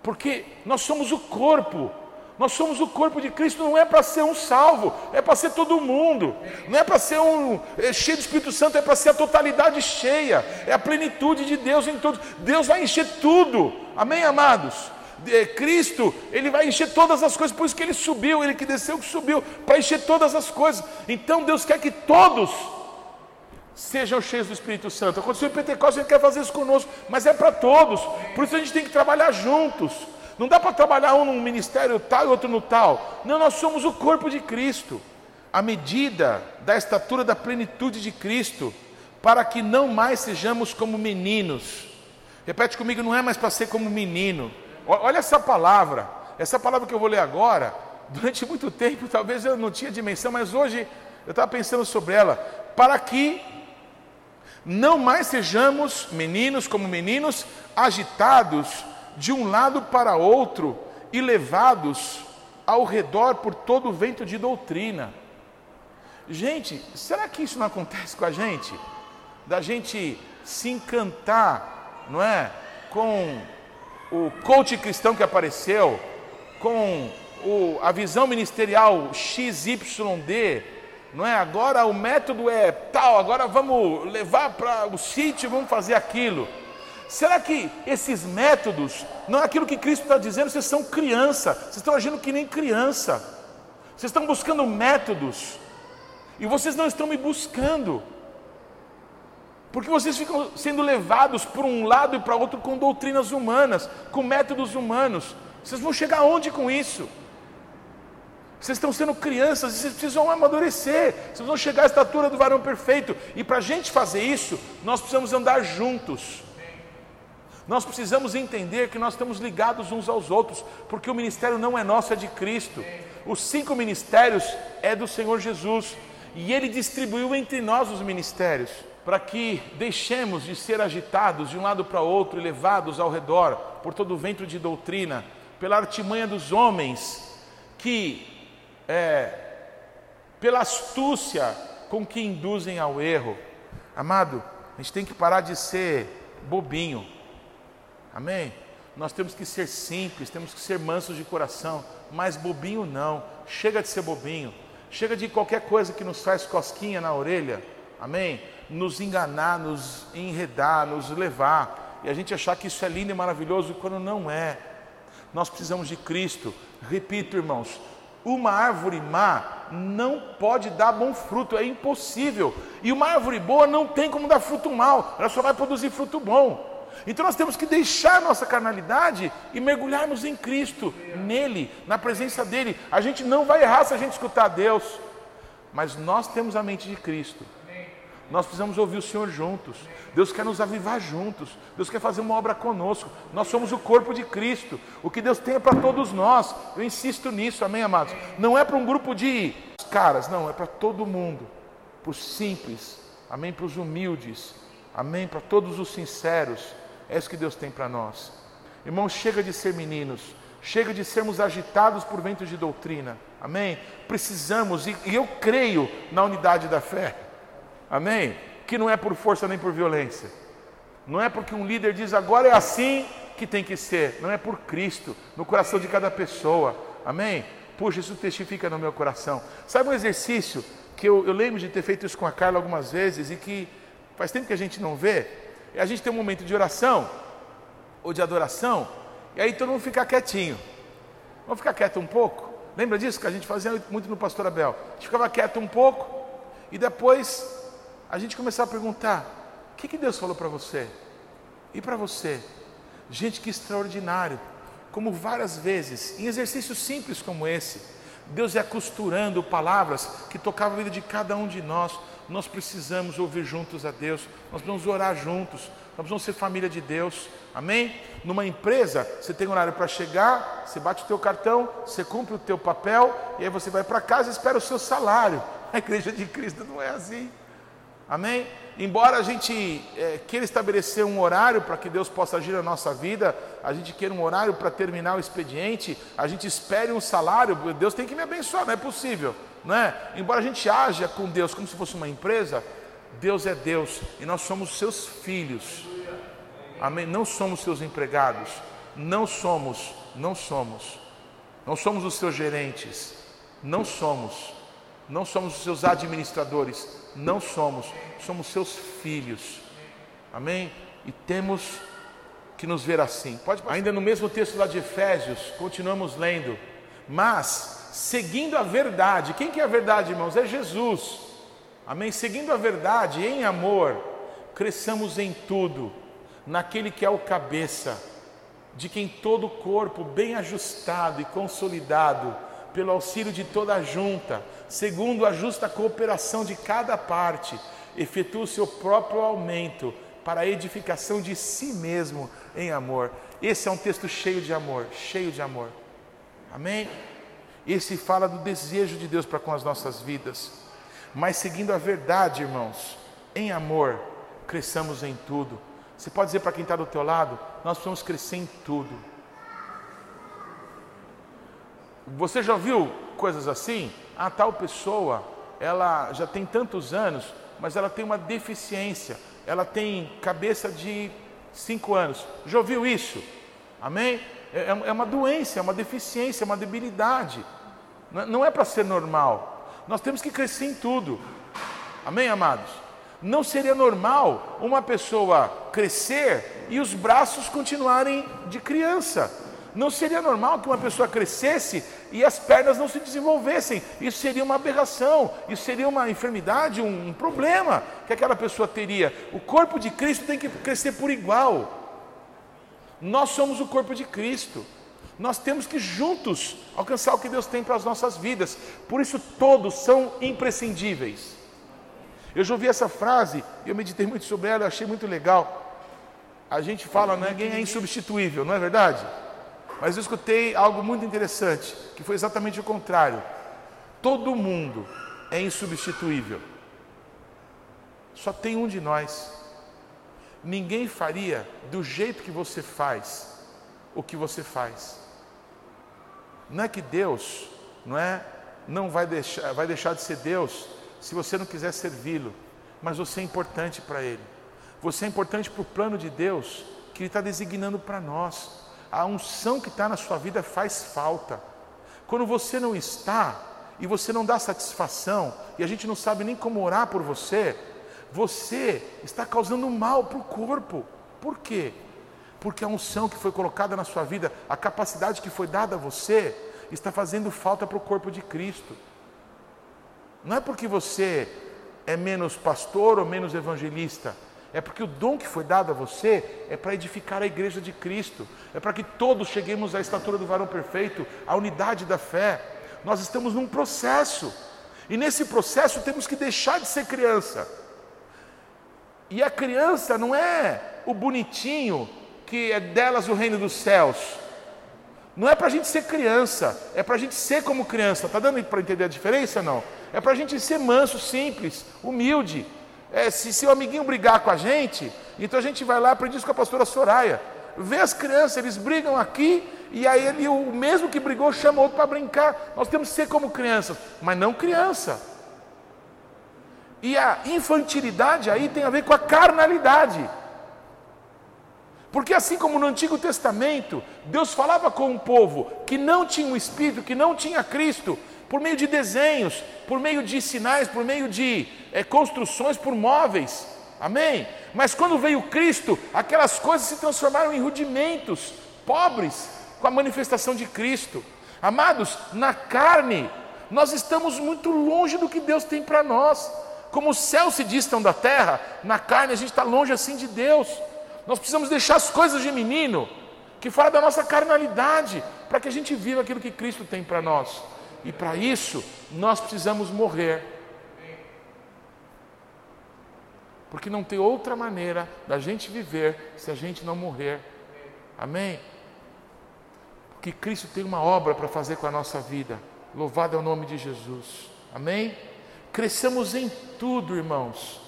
A: Porque nós somos o corpo. Nós somos o corpo de Cristo, não é para ser um salvo, é para ser todo mundo. Não é para ser um é, cheio do Espírito Santo, é para ser a totalidade cheia. É a plenitude de Deus em todos. Deus vai encher tudo. Amém, amados? É, Cristo, Ele vai encher todas as coisas, por isso que Ele subiu, Ele que desceu, que subiu, para encher todas as coisas. Então Deus quer que todos sejam cheios do Espírito Santo. Aconteceu em Pentecostes, ele quer fazer isso conosco, mas é para todos. Por isso a gente tem que trabalhar juntos. Não dá para trabalhar um num ministério tal e outro no tal. Não, nós somos o corpo de Cristo. A medida da estatura da plenitude de Cristo, para que não mais sejamos como meninos. Repete comigo, não é mais para ser como menino. Olha essa palavra, essa palavra que eu vou ler agora. Durante muito tempo, talvez eu não tinha dimensão, mas hoje eu estava pensando sobre ela. Para que não mais sejamos meninos como meninos, agitados de um lado para outro e levados ao redor por todo o vento de doutrina. Gente, será que isso não acontece com a gente? Da gente se encantar, não é? Com o coach cristão que apareceu, com o, a visão ministerial XYD, não é? Agora o método é tal, agora vamos levar para o sítio, vamos fazer aquilo. Será que esses métodos não é aquilo que Cristo está dizendo? Vocês são criança, vocês estão agindo que nem criança, vocês estão buscando métodos e vocês não estão me buscando, porque vocês ficam sendo levados por um lado e para outro com doutrinas humanas, com métodos humanos. Vocês vão chegar aonde com isso? Vocês estão sendo crianças vocês precisam amadurecer. Vocês vão chegar à estatura do varão perfeito. E para a gente fazer isso, nós precisamos andar juntos. Nós precisamos entender que nós estamos ligados uns aos outros, porque o ministério não é nosso, é de Cristo. Os cinco ministérios é do Senhor Jesus. E Ele distribuiu entre nós os ministérios, para que deixemos de ser agitados de um lado para outro e levados ao redor por todo o vento de doutrina, pela artimanha dos homens que é, pela astúcia com que induzem ao erro. Amado, a gente tem que parar de ser bobinho. Amém? Nós temos que ser simples, temos que ser mansos de coração, mas bobinho não. Chega de ser bobinho. Chega de qualquer coisa que nos faz cosquinha na orelha. Amém? Nos enganar, nos enredar, nos levar. E a gente achar que isso é lindo e maravilhoso quando não é. Nós precisamos de Cristo. Repito, irmãos, uma árvore má não pode dar bom fruto, é impossível. E uma árvore boa não tem como dar fruto mal, ela só vai produzir fruto bom. Então nós temos que deixar nossa carnalidade e mergulharmos em Cristo, nele, na presença dele. A gente não vai errar se a gente escutar Deus, mas nós temos a mente de Cristo. Nós precisamos ouvir o Senhor juntos. Deus quer nos avivar juntos. Deus quer fazer uma obra conosco. Nós somos o corpo de Cristo. O que Deus tem é para todos nós. Eu insisto nisso, amém, amados? Não é para um grupo de caras, não, é para todo mundo. Para os simples, amém? Para os humildes, amém? Para todos os sinceros. É isso que Deus tem para nós. Irmãos, chega de ser meninos. Chega de sermos agitados por ventos de doutrina. Amém? Precisamos, e, eu creio na unidade da fé. Amém? Que não é por força nem por violência. Não é porque um líder diz agora é assim que tem que ser. Não é por Cristo, no coração de cada pessoa. Amém? Puxa, isso testifica no meu coração. Sabe um exercício que eu, eu lembro de ter feito isso com a Carla algumas vezes e que faz tempo que a gente não vê? É a gente ter um momento de oração ou de adoração e aí todo mundo fica quietinho. Vamos ficar quieto um pouco? Lembra disso que a gente fazia muito no Pastor Abel? A gente ficava quieto um pouco e depois a gente começava a perguntar: o que, que Deus falou para você? E para você? Gente, que extraordinário! Como várias vezes, em exercícios simples como esse, Deus é costurando palavras que tocavam a vida de cada um de nós. Nós precisamos ouvir juntos a Deus, nós precisamos orar juntos, nós precisamos ser família de Deus. Amém? Numa empresa, você tem horário para chegar, você bate o teu cartão, você cumpre o teu papel, e aí você vai para casa e espera o seu salário. A igreja de Cristo não é assim. Amém? Embora a gente é, queira estabelecer um horário para que Deus possa agir na nossa vida, a gente queira um horário para terminar o expediente, a gente espere um salário, Deus tem que me abençoar, não é possível, não é? Embora a gente haja com Deus como se fosse uma empresa, Deus é Deus e nós somos seus filhos. Amém? Não somos seus empregados. Não somos, não somos. Não somos os seus gerentes. Não somos. Não somos os seus administradores. Não somos. Somos seus filhos. Amém? E temos que nos ver assim. Pode Ainda no mesmo texto lá de Efésios, continuamos lendo. Mas, seguindo a verdade, quem que é a verdade, irmãos? É Jesus. Amém? Seguindo a verdade em amor, cresçamos em tudo naquele que é o cabeça, de quem todo o corpo, bem ajustado e consolidado, pelo auxílio de toda a junta, segundo a justa cooperação de cada parte, efetua o seu próprio aumento para a edificação de si mesmo em amor. Esse é um texto cheio de amor, cheio de amor. Amém? Esse fala do desejo de Deus para com as nossas vidas. Mas seguindo a verdade, irmãos, em amor, cresçamos em tudo você pode dizer para quem está do teu lado, nós precisamos crescer em tudo. Você já viu coisas assim? A tal pessoa, ela já tem tantos anos, mas ela tem uma deficiência. Ela tem cabeça de cinco anos. Já ouviu isso? Amém? É, é, é uma doença, é uma deficiência, é uma debilidade. Não é, é para ser normal. Nós temos que crescer em tudo. Amém, amados? Não seria normal uma pessoa crescer e os braços continuarem de criança. Não seria normal que uma pessoa crescesse e as pernas não se desenvolvessem. Isso seria uma aberração, isso seria uma enfermidade, um, um problema que aquela pessoa teria. O corpo de Cristo tem que crescer por igual. Nós somos o corpo de Cristo. Nós temos que juntos alcançar o que Deus tem para as nossas vidas. Por isso, todos são imprescindíveis. Eu já ouvi essa frase, eu meditei muito sobre ela, achei muito legal. A gente fala, né, ninguém é insubstituível, não é verdade? Mas eu escutei algo muito interessante, que foi exatamente o contrário. Todo mundo é insubstituível. Só tem um de nós. Ninguém faria do jeito que você faz o que você faz. Não é que Deus, não é, não vai deixar, vai deixar de ser Deus se você não quiser servi-lo, mas você é importante para Ele. Você é importante para o plano de Deus que Ele está designando para nós. A unção que está na sua vida faz falta. Quando você não está e você não dá satisfação e a gente não sabe nem como orar por você, você está causando mal para o corpo. Por quê? Porque a unção que foi colocada na sua vida, a capacidade que foi dada a você, está fazendo falta para o corpo de Cristo. Não é porque você é menos pastor ou menos evangelista. É porque o dom que foi dado a você é para edificar a igreja de Cristo, é para que todos cheguemos à estatura do varão perfeito, à unidade da fé. Nós estamos num processo, e nesse processo temos que deixar de ser criança. E a criança não é o bonitinho que é delas o reino dos céus. Não é para a gente ser criança, é para a gente ser como criança. Está dando para entender a diferença? Não. É para a gente ser manso, simples, humilde. É, se seu amiguinho brigar com a gente, então a gente vai lá, aprende isso com a pastora Soraya. vê as crianças, eles brigam aqui, e aí ele, o mesmo que brigou chama outro para brincar. Nós temos que ser como crianças, mas não criança. E a infantilidade aí tem a ver com a carnalidade. Porque assim como no Antigo Testamento, Deus falava com um povo que não tinha o Espírito, que não tinha Cristo, por meio de desenhos, por meio de sinais, por meio de é, construções, por móveis. Amém? Mas quando veio Cristo, aquelas coisas se transformaram em rudimentos, pobres, com a manifestação de Cristo. Amados, na carne, nós estamos muito longe do que Deus tem para nós. Como os céus se distam da terra, na carne a gente está longe assim de Deus. Nós precisamos deixar as coisas de menino, que fala da nossa carnalidade, para que a gente viva aquilo que Cristo tem para nós. E para isso, nós precisamos morrer. Porque não tem outra maneira da gente viver se a gente não morrer. Amém? que Cristo tem uma obra para fazer com a nossa vida. Louvado é o nome de Jesus. Amém? Cresçamos em tudo, irmãos,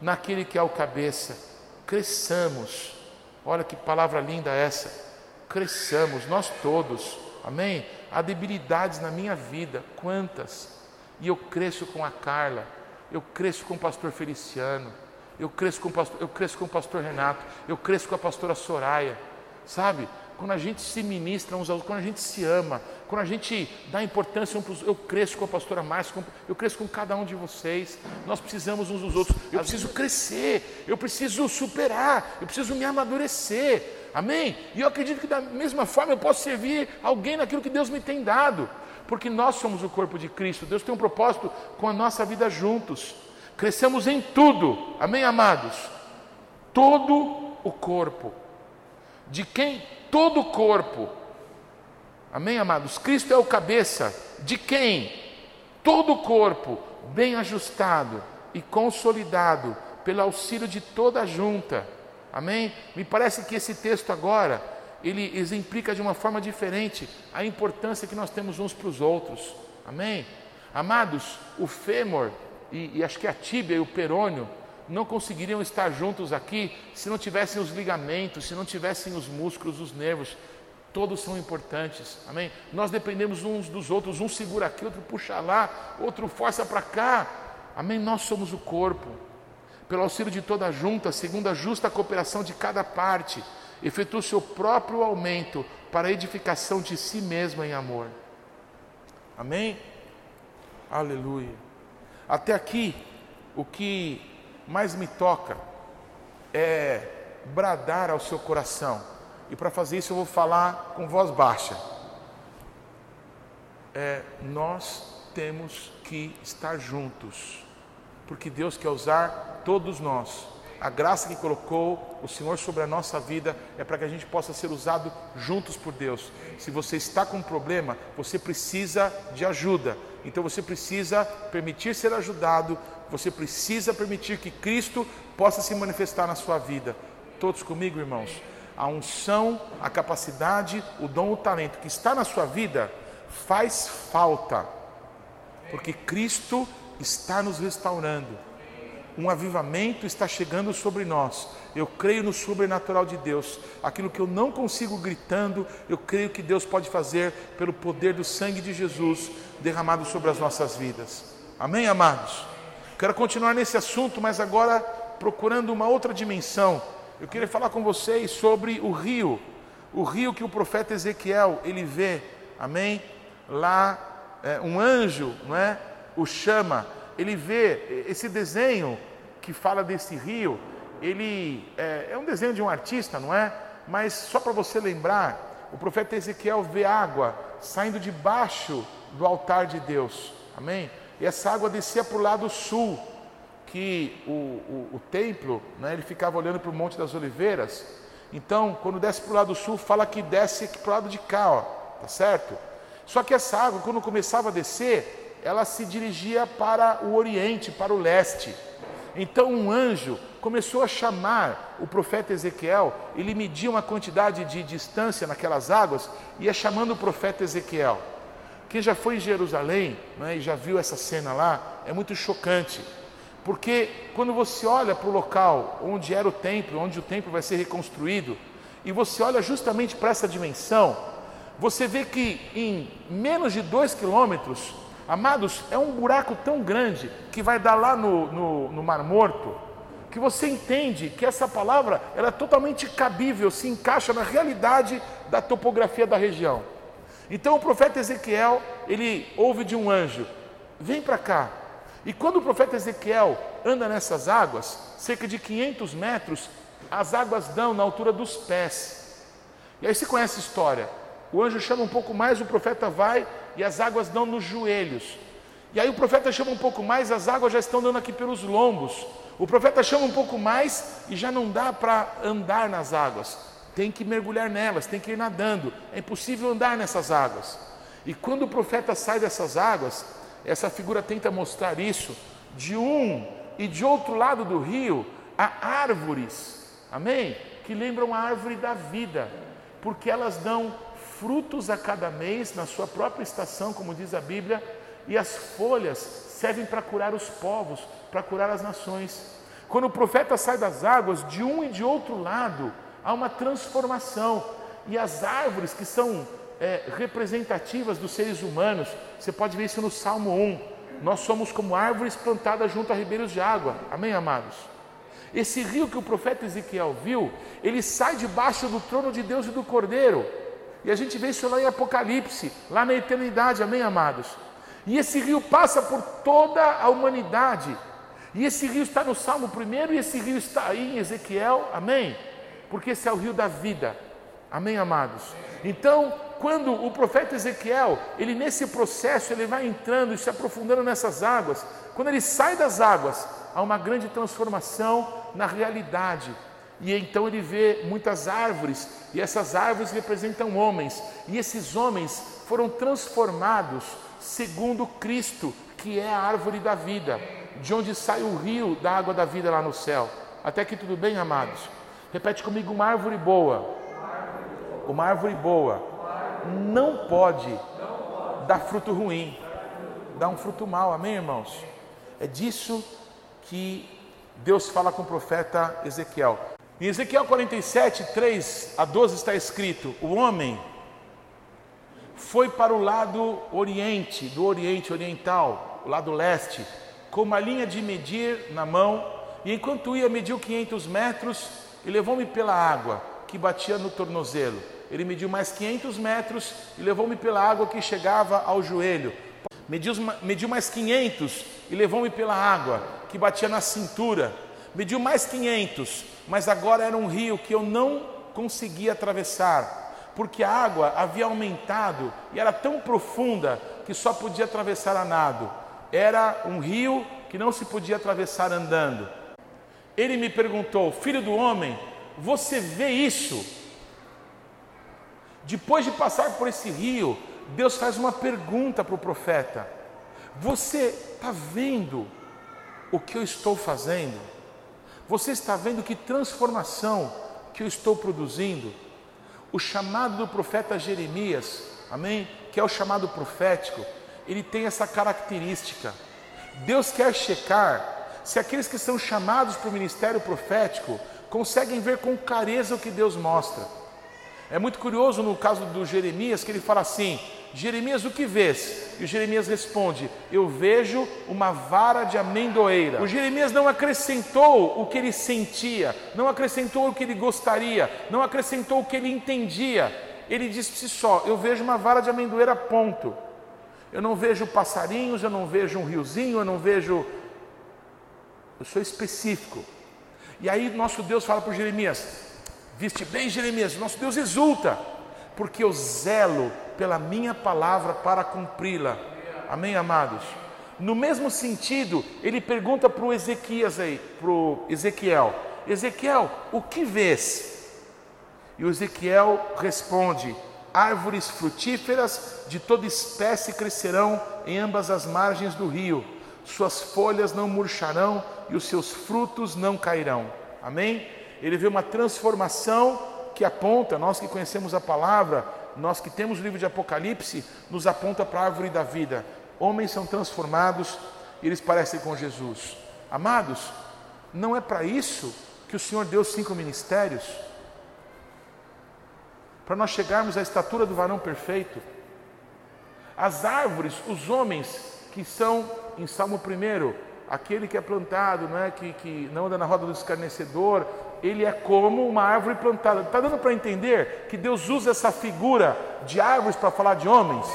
A: naquele que é o cabeça. Cresçamos. Olha que palavra linda essa. Cresçamos, nós todos. Amém? Há debilidades na minha vida, quantas? E eu cresço com a Carla, eu cresço com o pastor Feliciano, eu cresço com o pastor, eu cresço com o pastor Renato, eu cresço com a pastora Soraya, sabe? quando a gente se ministra uns aos outros, quando a gente se ama, quando a gente dá importância um para os eu cresço com a pastora Márcia, eu cresço com cada um de vocês, nós precisamos uns dos outros, eu preciso crescer, eu preciso superar, eu preciso me amadurecer, amém? E eu acredito que da mesma forma eu posso servir alguém naquilo que Deus me tem dado, porque nós somos o corpo de Cristo, Deus tem um propósito com a nossa vida juntos, crescemos em tudo, amém, amados? Todo o corpo, de quem todo o corpo. Amém, amados? Cristo é o cabeça de quem? Todo o corpo, bem ajustado e consolidado pelo auxílio de toda a junta. Amém? Me parece que esse texto agora, ele exemplifica de uma forma diferente a importância que nós temos uns para os outros. Amém? Amados, o fêmur e, e acho que a tíbia e o perônio não conseguiriam estar juntos aqui se não tivessem os ligamentos, se não tivessem os músculos, os nervos. Todos são importantes, amém? Nós dependemos uns dos outros, um segura aqui, outro puxa lá, outro força para cá, amém? Nós somos o corpo, pelo auxílio de toda a junta, segundo a justa cooperação de cada parte, efetua o seu próprio aumento para a edificação de si mesma em amor, amém? Aleluia. Até aqui, o que mais me toca é bradar ao seu coração. E para fazer isso eu vou falar com voz baixa. É, nós temos que estar juntos, porque Deus quer usar todos nós. A graça que colocou o Senhor sobre a nossa vida é para que a gente possa ser usado juntos por Deus. Se você está com um problema, você precisa de ajuda. Então você precisa permitir ser ajudado, você precisa permitir que Cristo possa se manifestar na sua vida. Todos comigo, irmãos? A unção, a capacidade, o dom, o talento que está na sua vida faz falta, porque Cristo está nos restaurando. Um avivamento está chegando sobre nós. Eu creio no sobrenatural de Deus. Aquilo que eu não consigo gritando, eu creio que Deus pode fazer pelo poder do sangue de Jesus derramado sobre as nossas vidas. Amém, amados? Quero continuar nesse assunto, mas agora procurando uma outra dimensão. Eu queria falar com vocês sobre o rio, o rio que o profeta Ezequiel ele vê, amém? Lá é, um anjo, não é? O chama. Ele vê esse desenho que fala desse rio. Ele é, é um desenho de um artista, não é? Mas só para você lembrar, o profeta Ezequiel vê água saindo debaixo do altar de Deus, amém? e essa água descia para o lado sul, que o, o, o templo, né, ele ficava olhando para o Monte das Oliveiras. Então, quando desce para o lado sul, fala que desce para o lado de cá, ó, tá certo? Só que essa água, quando começava a descer, ela se dirigia para o oriente, para o leste. Então um anjo começou a chamar o profeta Ezequiel, ele media uma quantidade de distância naquelas águas, ia chamando o profeta Ezequiel. Quem já foi em Jerusalém né, e já viu essa cena lá, é muito chocante. Porque quando você olha para o local onde era o templo, onde o templo vai ser reconstruído, e você olha justamente para essa dimensão, você vê que em menos de dois quilômetros, amados, é um buraco tão grande que vai dar lá no, no, no Mar Morto, que você entende que essa palavra ela é totalmente cabível, se encaixa na realidade da topografia da região. Então o profeta Ezequiel, ele ouve de um anjo: vem para cá. E quando o profeta Ezequiel anda nessas águas, cerca de 500 metros, as águas dão na altura dos pés. E aí você conhece a história. O anjo chama um pouco mais, o profeta vai e as águas dão nos joelhos. E aí o profeta chama um pouco mais, as águas já estão dando aqui pelos lombos. O profeta chama um pouco mais e já não dá para andar nas águas. Tem que mergulhar nelas, tem que ir nadando. É impossível andar nessas águas. E quando o profeta sai dessas águas, essa figura tenta mostrar isso. De um e de outro lado do rio há árvores, amém? Que lembram a árvore da vida, porque elas dão frutos a cada mês na sua própria estação, como diz a Bíblia, e as folhas servem para curar os povos, para curar as nações. Quando o profeta sai das águas, de um e de outro lado, há uma transformação, e as árvores que são é, representativas dos seres humanos, você pode ver isso no Salmo 1. Nós somos como árvores plantadas junto a ribeiros de água, amém, amados? Esse rio que o profeta Ezequiel viu, ele sai debaixo do trono de Deus e do Cordeiro. E a gente vê isso lá em Apocalipse, lá na eternidade, amém, amados? E esse rio passa por toda a humanidade. E esse rio está no Salmo primeiro e esse rio está aí em Ezequiel, amém? Porque esse é o rio da vida, amém, amados? Então, quando o profeta Ezequiel, ele nesse processo, ele vai entrando e se aprofundando nessas águas, quando ele sai das águas, há uma grande transformação na realidade. E então ele vê muitas árvores, e essas árvores representam homens, e esses homens foram transformados segundo Cristo, que é a árvore da vida, de onde sai o rio da água da vida lá no céu. Até aqui tudo bem, amados? Repete comigo: uma árvore boa. Uma árvore boa não pode dar fruto ruim, dar um fruto mau, amém, irmãos? É disso que Deus fala com o profeta Ezequiel. Em Ezequiel 47, 3 a 12 está escrito: O homem foi para o lado oriente, do oriente oriental, o lado leste, com uma linha de medir na mão, e enquanto ia, mediu 500 metros e levou-me pela água que batia no tornozelo. Ele mediu mais 500 metros e levou-me pela água que chegava ao joelho. Mediu, mediu mais 500 e levou-me pela água que batia na cintura. Mediu mais 500 mas agora era um rio que eu não conseguia atravessar, porque a água havia aumentado e era tão profunda que só podia atravessar a nado. Era um rio que não se podia atravessar andando. Ele me perguntou: Filho do homem, você vê isso? Depois de passar por esse rio, Deus faz uma pergunta para o profeta: Você está vendo o que eu estou fazendo? Você está vendo que transformação que eu estou produzindo? O chamado do profeta Jeremias, amém? Que é o chamado profético, ele tem essa característica. Deus quer checar se aqueles que são chamados para o ministério profético conseguem ver com clareza o que Deus mostra. É muito curioso no caso do Jeremias que ele fala assim: Jeremias, o que vês? E o Jeremias responde: Eu vejo uma vara de amendoeira. O Jeremias não acrescentou o que ele sentia, não acrescentou o que ele gostaria, não acrescentou o que ele entendia. Ele disse si só: Eu vejo uma vara de amendoeira, ponto. Eu não vejo passarinhos, eu não vejo um riozinho, eu não vejo. Eu sou específico. E aí nosso Deus fala para Jeremias: Viste bem, Jeremias, nosso Deus exulta, porque eu zelo pela minha palavra para cumpri-la. Amém, amados? No mesmo sentido, ele pergunta para o Ezequias aí, para Ezequiel: Ezequiel, o que vês? E o Ezequiel responde: Árvores frutíferas de toda espécie crescerão em ambas as margens do rio, suas folhas não murcharão e os seus frutos não cairão. Amém? Ele vê uma transformação que aponta, nós que conhecemos a palavra, nós que temos o livro de Apocalipse, nos aponta para a árvore da vida. Homens são transformados e eles parecem com Jesus. Amados, não é para isso que o Senhor deu cinco ministérios. para nós chegarmos à estatura do varão perfeito. As árvores, os homens que são, em Salmo 1, aquele que é plantado, não é? que, que não anda na roda do escarnecedor, ele é como uma árvore plantada. Está dando para entender que Deus usa essa figura de árvores para falar de homens?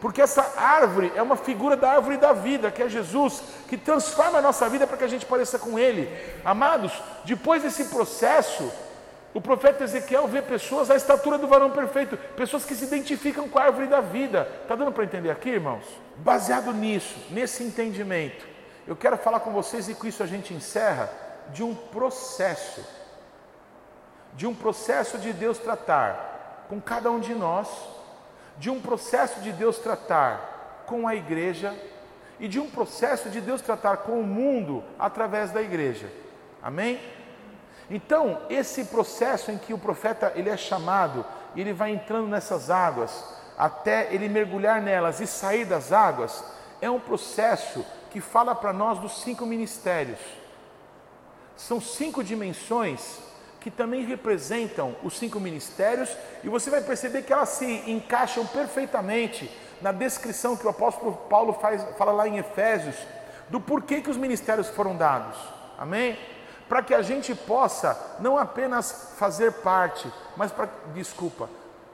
A: Porque essa árvore é uma figura da árvore da vida, que é Jesus, que transforma a nossa vida para que a gente pareça com Ele. Amados, depois desse processo, o profeta Ezequiel vê pessoas à estatura do varão perfeito, pessoas que se identificam com a árvore da vida. Está dando para entender aqui, irmãos? Baseado nisso, nesse entendimento, eu quero falar com vocês e com isso a gente encerra de um processo, de um processo de Deus tratar com cada um de nós de um processo de Deus tratar com a igreja e de um processo de Deus tratar com o mundo através da igreja. Amém? Então, esse processo em que o profeta ele é chamado, ele vai entrando nessas águas até ele mergulhar nelas e sair das águas, é um processo que fala para nós dos cinco ministérios. São cinco dimensões que também representam os cinco ministérios, e você vai perceber que elas se encaixam perfeitamente na descrição que o apóstolo Paulo faz, fala lá em Efésios, do porquê que os ministérios foram dados. Amém? Para que a gente possa não apenas fazer parte, mas para desculpa,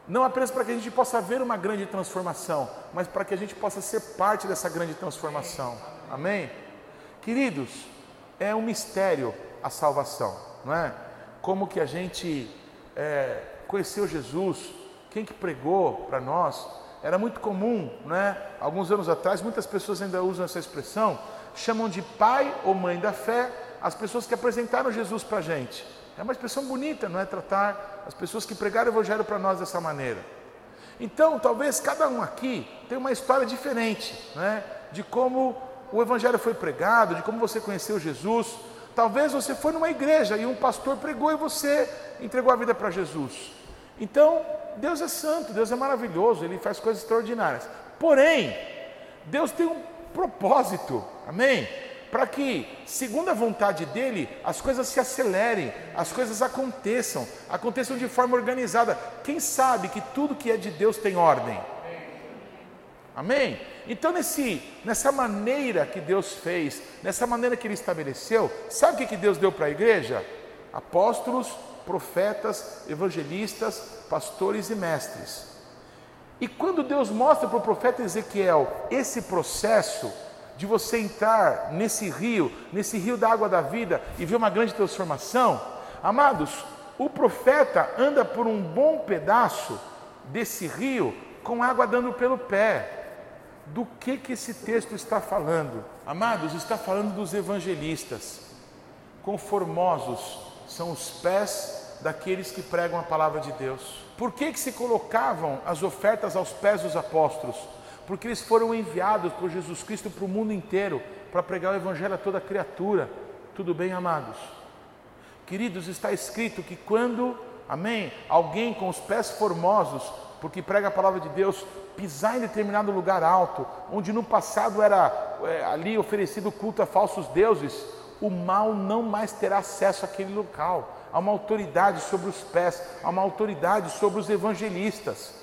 A: não apenas para que a gente possa ver uma grande transformação, mas para que a gente possa ser parte dessa grande transformação. Amém? Queridos, é um mistério a salvação, não é? Como que a gente é, conheceu Jesus, quem que pregou para nós. Era muito comum, né? Alguns anos atrás, muitas pessoas ainda usam essa expressão, chamam de pai ou mãe da fé as pessoas que apresentaram Jesus para a gente. É uma expressão bonita, não é? Tratar as pessoas que pregaram o Evangelho para nós dessa maneira. Então, talvez cada um aqui tenha uma história diferente, né? De como o Evangelho foi pregado, de como você conheceu Jesus. Talvez você foi numa igreja e um pastor pregou e você entregou a vida para Jesus. Então, Deus é santo, Deus é maravilhoso, Ele faz coisas extraordinárias. Porém, Deus tem um propósito, amém? Para que, segundo a vontade dEle, as coisas se acelerem, as coisas aconteçam, aconteçam de forma organizada. Quem sabe que tudo que é de Deus tem ordem? Amém? Então, nesse, nessa maneira que Deus fez, nessa maneira que Ele estabeleceu, sabe o que, que Deus deu para a igreja? Apóstolos, profetas, evangelistas, pastores e mestres. E quando Deus mostra para o profeta Ezequiel esse processo de você entrar nesse rio, nesse rio da água da vida e ver uma grande transformação, amados, o profeta anda por um bom pedaço desse rio com água dando pelo pé do que, que esse texto está falando. Amados, está falando dos evangelistas. Conformosos são os pés daqueles que pregam a palavra de Deus. Por que, que se colocavam as ofertas aos pés dos apóstolos? Porque eles foram enviados por Jesus Cristo para o mundo inteiro para pregar o evangelho a toda criatura. Tudo bem, amados? Queridos, está escrito que quando, amém, alguém com os pés formosos, porque prega a palavra de Deus, pisar em determinado lugar alto, onde no passado era é, ali oferecido culto a falsos deuses, o mal não mais terá acesso àquele local. Há uma autoridade sobre os pés, há uma autoridade sobre os evangelistas.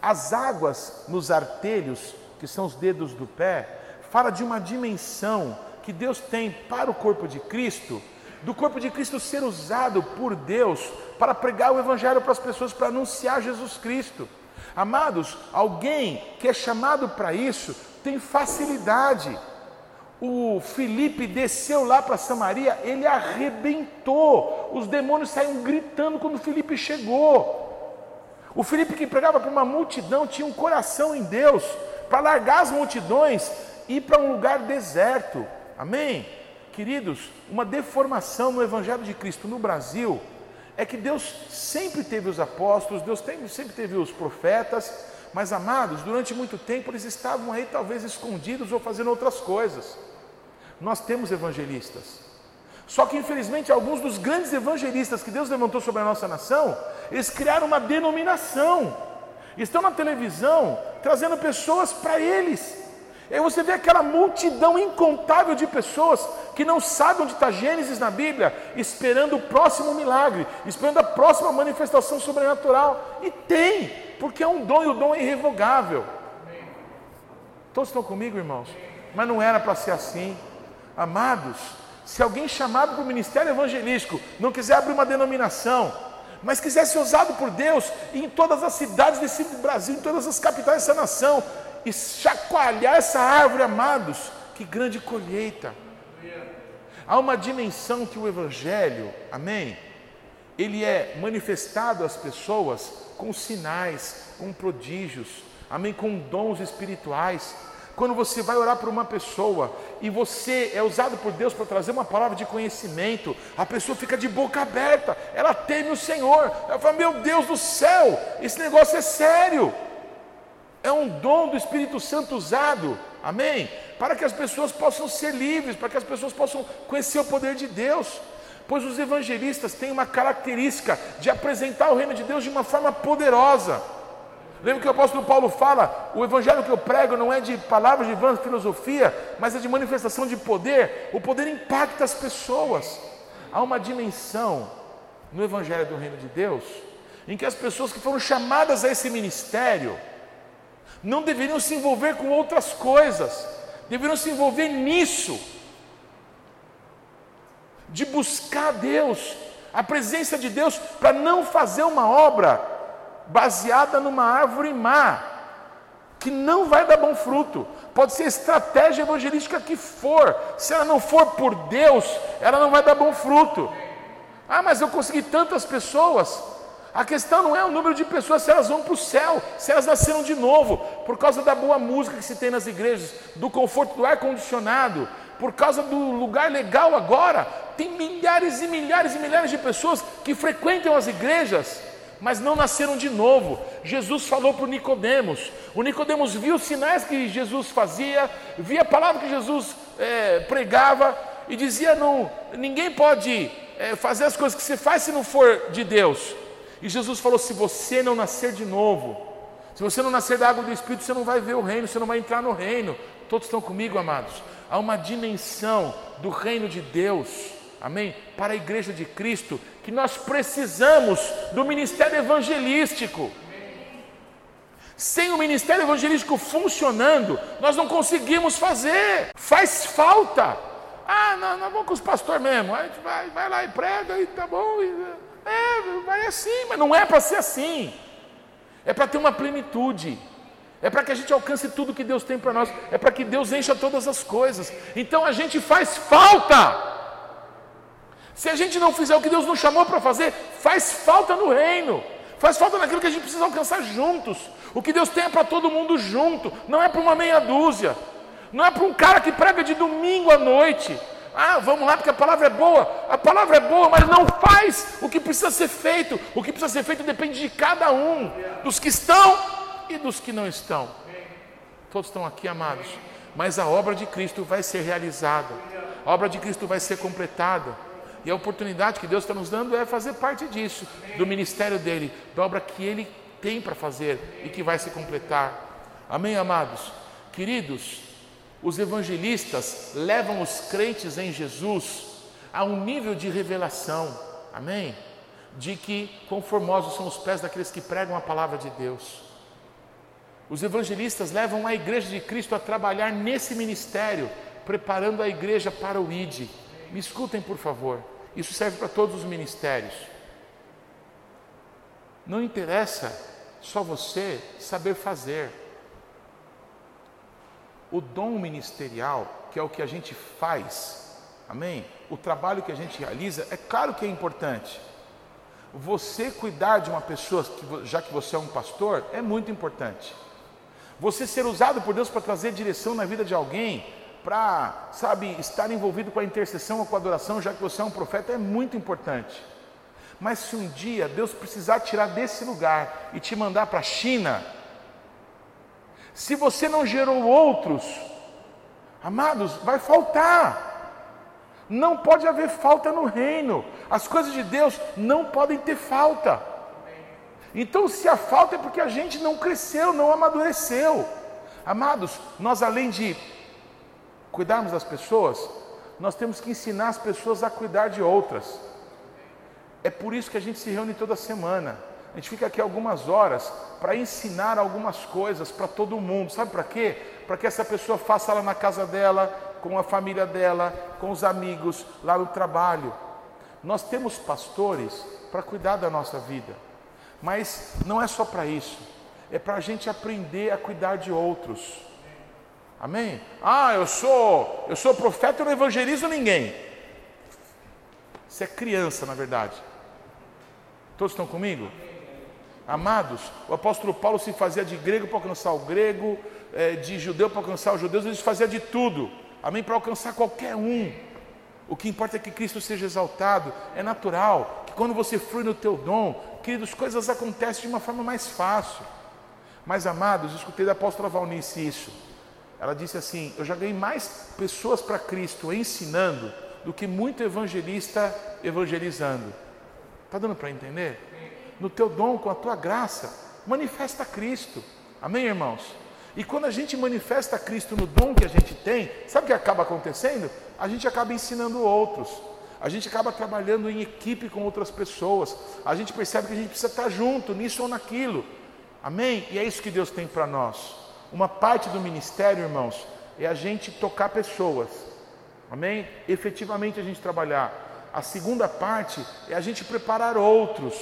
A: As águas nos artelhos, que são os dedos do pé, fala de uma dimensão que Deus tem para o corpo de Cristo, do corpo de Cristo ser usado por Deus para pregar o evangelho para as pessoas, para anunciar Jesus Cristo. Amados, alguém que é chamado para isso tem facilidade. O Felipe desceu lá para Samaria, ele arrebentou. Os demônios saíram gritando quando o Felipe chegou. O Felipe que pregava para uma multidão tinha um coração em Deus para largar as multidões e ir para um lugar deserto. Amém? Queridos, uma deformação no Evangelho de Cristo no Brasil é que Deus sempre teve os apóstolos, Deus sempre teve os profetas, mas amados, durante muito tempo eles estavam aí talvez escondidos ou fazendo outras coisas. Nós temos evangelistas. Só que infelizmente alguns dos grandes evangelistas que Deus levantou sobre a nossa nação, eles criaram uma denominação. Estão na televisão trazendo pessoas para eles. E aí você vê aquela multidão incontável de pessoas que não sabem onde está Gênesis na Bíblia, esperando o próximo milagre, esperando a próxima manifestação sobrenatural. E tem, porque é um dom e o dom é irrevogável. Todos estão comigo, irmãos? Mas não era para ser assim. Amados, se alguém chamado para o ministério evangelístico não quiser abrir uma denominação, mas quiser ser usado por Deus em todas as cidades desse Brasil, em todas as capitais dessa nação, e chacoalhar essa árvore, amados, que grande colheita. Há uma dimensão que o Evangelho, amém? Ele é manifestado às pessoas com sinais, com prodígios, amém? Com dons espirituais. Quando você vai orar por uma pessoa e você é usado por Deus para trazer uma palavra de conhecimento, a pessoa fica de boca aberta, ela teme o Senhor, ela fala: Meu Deus do céu, esse negócio é sério é um dom do Espírito Santo usado, amém? Para que as pessoas possam ser livres, para que as pessoas possam conhecer o poder de Deus. Pois os evangelistas têm uma característica de apresentar o reino de Deus de uma forma poderosa. Lembra que o apóstolo Paulo fala: o evangelho que eu prego não é de palavras de vã filosofia, mas é de manifestação de poder. O poder impacta as pessoas. Há uma dimensão no evangelho do reino de Deus em que as pessoas que foram chamadas a esse ministério, não deveriam se envolver com outras coisas, deveriam se envolver nisso, de buscar Deus, a presença de Deus, para não fazer uma obra baseada numa árvore má, que não vai dar bom fruto. Pode ser estratégia evangelística que for, se ela não for por Deus, ela não vai dar bom fruto. Ah, mas eu consegui tantas pessoas. A questão não é o número de pessoas, se elas vão para o céu, se elas nasceram de novo, por causa da boa música que se tem nas igrejas, do conforto do ar-condicionado, por causa do lugar legal agora. Tem milhares e milhares e milhares de pessoas que frequentam as igrejas, mas não nasceram de novo. Jesus falou para o Nicodemos. O Nicodemos viu os sinais que Jesus fazia, via a palavra que Jesus é, pregava e dizia: não, ninguém pode é, fazer as coisas que você faz se não for de Deus. E Jesus falou: se você não nascer de novo, se você não nascer da água do Espírito, você não vai ver o reino, você não vai entrar no reino. Todos estão comigo, amados? Há uma dimensão do reino de Deus, amém? Para a igreja de Cristo, que nós precisamos do ministério evangelístico. Sem o ministério evangelístico funcionando, nós não conseguimos fazer, faz falta. Ah, não, não vamos com os pastores mesmo, a gente vai, vai lá e prega e tá bom. E, é, vai assim, mas não é para ser assim. É para ter uma plenitude. É para que a gente alcance tudo que Deus tem para nós. É para que Deus encha todas as coisas. Então a gente faz falta. Se a gente não fizer o que Deus nos chamou para fazer, faz falta no reino. Faz falta naquilo que a gente precisa alcançar juntos. O que Deus tem é para todo mundo junto, não é para uma meia dúzia. Não é para um cara que prega de domingo à noite. Ah, vamos lá porque a palavra é boa. A palavra é boa, mas não faz o que precisa ser feito. O que precisa ser feito depende de cada um, dos que estão e dos que não estão. Todos estão aqui, amados. Mas a obra de Cristo vai ser realizada. A obra de Cristo vai ser completada. E a oportunidade que Deus está nos dando é fazer parte disso, do ministério dele, da obra que ele tem para fazer e que vai se completar. Amém, amados? Queridos, os evangelistas levam os crentes em Jesus a um nível de revelação, amém? De que conformosos são os pés daqueles que pregam a palavra de Deus. Os evangelistas levam a igreja de Cristo a trabalhar nesse ministério, preparando a igreja para o ID. Me escutem, por favor. Isso serve para todos os ministérios. Não interessa só você saber fazer o dom ministerial, que é o que a gente faz, amém? O trabalho que a gente realiza, é claro que é importante. Você cuidar de uma pessoa, já que você é um pastor, é muito importante. Você ser usado por Deus para trazer direção na vida de alguém, para, sabe, estar envolvido com a intercessão ou com a adoração, já que você é um profeta, é muito importante. Mas se um dia Deus precisar tirar desse lugar e te mandar para a China, se você não gerou outros, amados, vai faltar. Não pode haver falta no reino. As coisas de Deus não podem ter falta. Então, se a falta é porque a gente não cresceu, não amadureceu. Amados, nós além de cuidarmos das pessoas, nós temos que ensinar as pessoas a cuidar de outras. É por isso que a gente se reúne toda semana. A gente fica aqui algumas horas para ensinar algumas coisas para todo mundo. Sabe para quê? Para que essa pessoa faça lá na casa dela, com a família dela, com os amigos, lá no trabalho. Nós temos pastores para cuidar da nossa vida, mas não é só para isso, é para a gente aprender a cuidar de outros. Amém? Ah, eu sou, eu sou profeta e não evangelizo ninguém. Você é criança, na verdade. Todos estão comigo? Amados, o apóstolo Paulo se fazia de grego para alcançar o grego, é, de judeu para alcançar os judeus, ele se fazia de tudo. Amém? Para alcançar qualquer um. O que importa é que Cristo seja exaltado. É natural que quando você flui no teu dom, queridos, coisas acontecem de uma forma mais fácil. Mas, amados, escutei da apóstola Valnice isso. Ela disse assim: Eu já ganhei mais pessoas para Cristo ensinando do que muito evangelista evangelizando. Está dando para entender? No teu dom, com a tua graça, manifesta Cristo. Amém, irmãos? E quando a gente manifesta Cristo no dom que a gente tem, sabe o que acaba acontecendo? A gente acaba ensinando outros. A gente acaba trabalhando em equipe com outras pessoas. A gente percebe que a gente precisa estar junto nisso ou naquilo. Amém? E é isso que Deus tem para nós. Uma parte do ministério, irmãos, é a gente tocar pessoas. Amém? Efetivamente a gente trabalhar. A segunda parte é a gente preparar outros.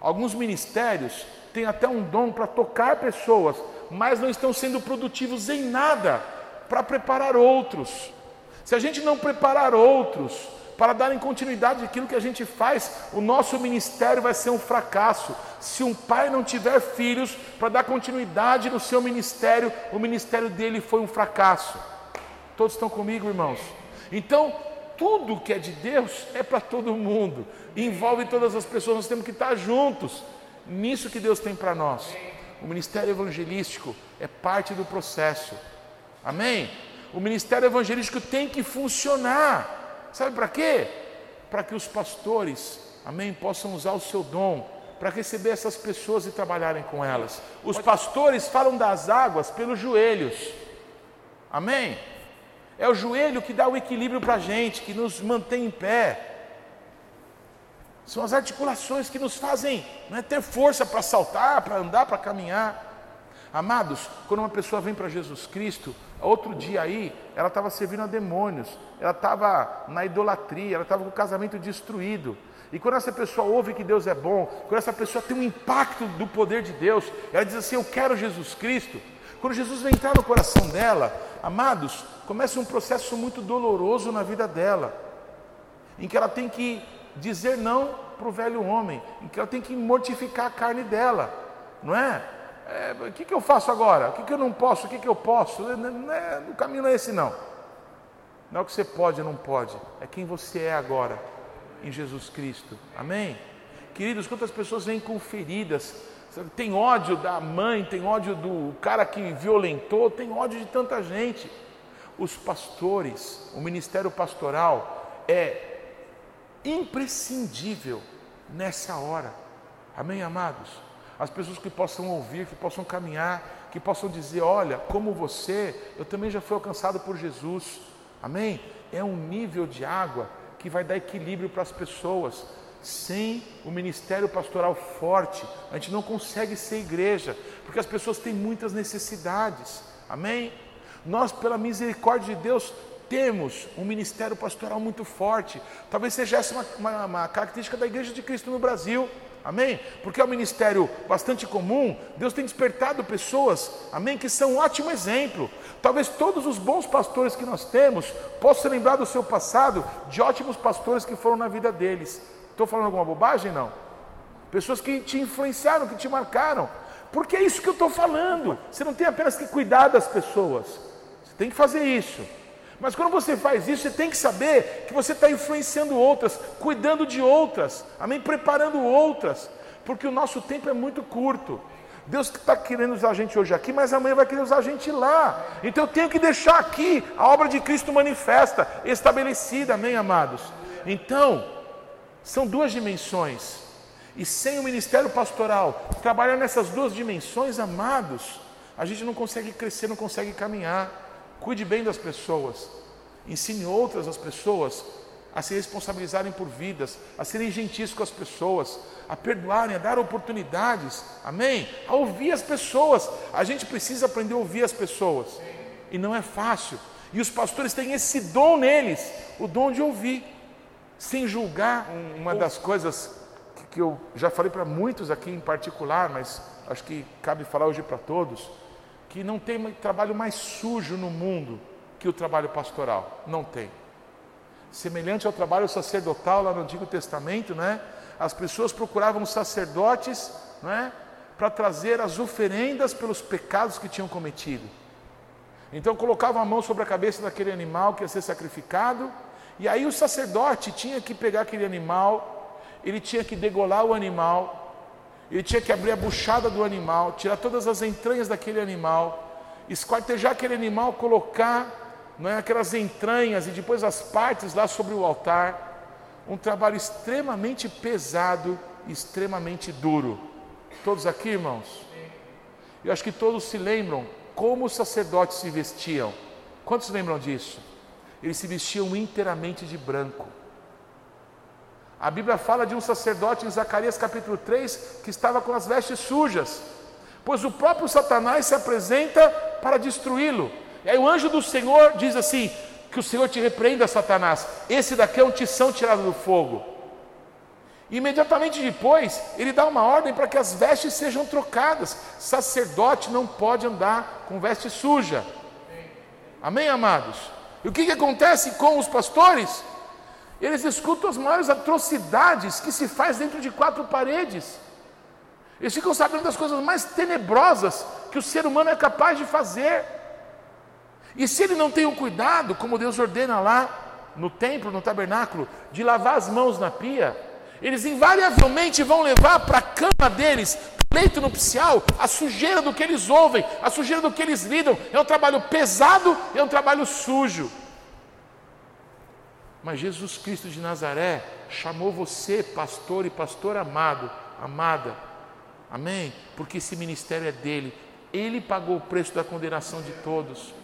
A: Alguns ministérios têm até um dom para tocar pessoas, mas não estão sendo produtivos em nada para preparar outros. Se a gente não preparar outros para darem continuidade àquilo que a gente faz, o nosso ministério vai ser um fracasso. Se um pai não tiver filhos para dar continuidade no seu ministério, o ministério dele foi um fracasso. Todos estão comigo, irmãos? Então, tudo que é de Deus é para todo mundo, envolve todas as pessoas, nós temos que estar juntos nisso que Deus tem para nós. O ministério evangelístico é parte do processo. Amém? O ministério evangelístico tem que funcionar. Sabe para quê? Para que os pastores, amém, possam usar o seu dom para receber essas pessoas e trabalharem com elas. Os pastores falam das águas pelos joelhos. Amém? É o joelho que dá o equilíbrio para a gente, que nos mantém em pé. São as articulações que nos fazem é, ter força para saltar, para andar, para caminhar. Amados, quando uma pessoa vem para Jesus Cristo, outro dia aí, ela estava servindo a demônios, ela estava na idolatria, ela estava com o casamento destruído. E quando essa pessoa ouve que Deus é bom, quando essa pessoa tem um impacto do poder de Deus, ela diz assim: Eu quero Jesus Cristo. Quando Jesus vem entrar no coração dela, amados, começa um processo muito doloroso na vida dela, em que ela tem que dizer não para o velho homem, em que ela tem que mortificar a carne dela, não é? é, o que, que eu faço agora? O que, que eu não posso? O que, que eu posso? Não é, o caminho não é esse, não. Não é o que você pode ou não pode, é quem você é agora em Jesus Cristo. Amém? Queridos, quantas pessoas vêm com feridas, tem ódio da mãe, tem ódio do cara que violentou, tem ódio de tanta gente. Os pastores, o ministério pastoral é imprescindível nessa hora. Amém, amados? as pessoas que possam ouvir, que possam caminhar, que possam dizer: Olha, como você, eu também já fui alcançado por Jesus. Amém? É um nível de água que vai dar equilíbrio para as pessoas. Sem o ministério pastoral forte, a gente não consegue ser igreja, porque as pessoas têm muitas necessidades. Amém? Nós, pela misericórdia de Deus, temos um ministério pastoral muito forte. Talvez seja essa uma, uma, uma característica da Igreja de Cristo no Brasil. Amém? Porque é um ministério bastante comum, Deus tem despertado pessoas, amém, que são um ótimo exemplo. Talvez todos os bons pastores que nós temos possam lembrar do seu passado, de ótimos pastores que foram na vida deles. Estou falando alguma bobagem? Não. Pessoas que te influenciaram, que te marcaram. Porque é isso que eu estou falando. Você não tem apenas que cuidar das pessoas, você tem que fazer isso. Mas quando você faz isso, você tem que saber que você está influenciando outras, cuidando de outras, amém? Preparando outras, porque o nosso tempo é muito curto. Deus está querendo usar a gente hoje aqui, mas amanhã vai querer usar a gente lá. Então eu tenho que deixar aqui a obra de Cristo manifesta, estabelecida, amém, amados? Então, são duas dimensões. E sem o ministério pastoral, trabalhar nessas duas dimensões, amados, a gente não consegue crescer, não consegue caminhar. Cuide bem das pessoas, ensine outras as pessoas a se responsabilizarem por vidas, a serem gentis com as pessoas, a perdoarem, a dar oportunidades, amém? A ouvir as pessoas. A gente precisa aprender a ouvir as pessoas, e não é fácil. E os pastores têm esse dom neles, o dom de ouvir, sem julgar. Uma das coisas que eu já falei para muitos aqui em particular, mas acho que cabe falar hoje para todos, que não tem trabalho mais sujo no mundo que o trabalho pastoral. Não tem. Semelhante ao trabalho sacerdotal lá no Antigo Testamento, né? As pessoas procuravam sacerdotes, né? Para trazer as oferendas pelos pecados que tinham cometido. Então colocavam a mão sobre a cabeça daquele animal que ia ser sacrificado, e aí o sacerdote tinha que pegar aquele animal, ele tinha que degolar o animal, ele tinha que abrir a buchada do animal, tirar todas as entranhas daquele animal, esquartejar aquele animal, colocar não é, aquelas entranhas e depois as partes lá sobre o altar. Um trabalho extremamente pesado, extremamente duro. Todos aqui, irmãos? Eu acho que todos se lembram como os sacerdotes se vestiam. Quantos lembram disso? Eles se vestiam inteiramente de branco. A Bíblia fala de um sacerdote em Zacarias capítulo 3 que estava com as vestes sujas, pois o próprio Satanás se apresenta para destruí-lo. E aí o anjo do Senhor diz assim: que o Senhor te repreenda, Satanás. Esse daqui é um tição tirado do fogo. Imediatamente depois, ele dá uma ordem para que as vestes sejam trocadas. Sacerdote não pode andar com veste suja. Amém, amados? E o que, que acontece com os pastores? Eles escutam as maiores atrocidades que se faz dentro de quatro paredes. Eles ficam sabendo das coisas mais tenebrosas que o ser humano é capaz de fazer. E se ele não tem o cuidado, como Deus ordena lá no templo, no tabernáculo, de lavar as mãos na pia, eles invariavelmente vão levar para a cama deles, leito nupcial, a sujeira do que eles ouvem, a sujeira do que eles lidam. É um trabalho pesado, é um trabalho sujo. Mas Jesus Cristo de Nazaré chamou você, pastor e pastor amado, amada, amém? Porque esse ministério é dele, ele pagou o preço da condenação de todos.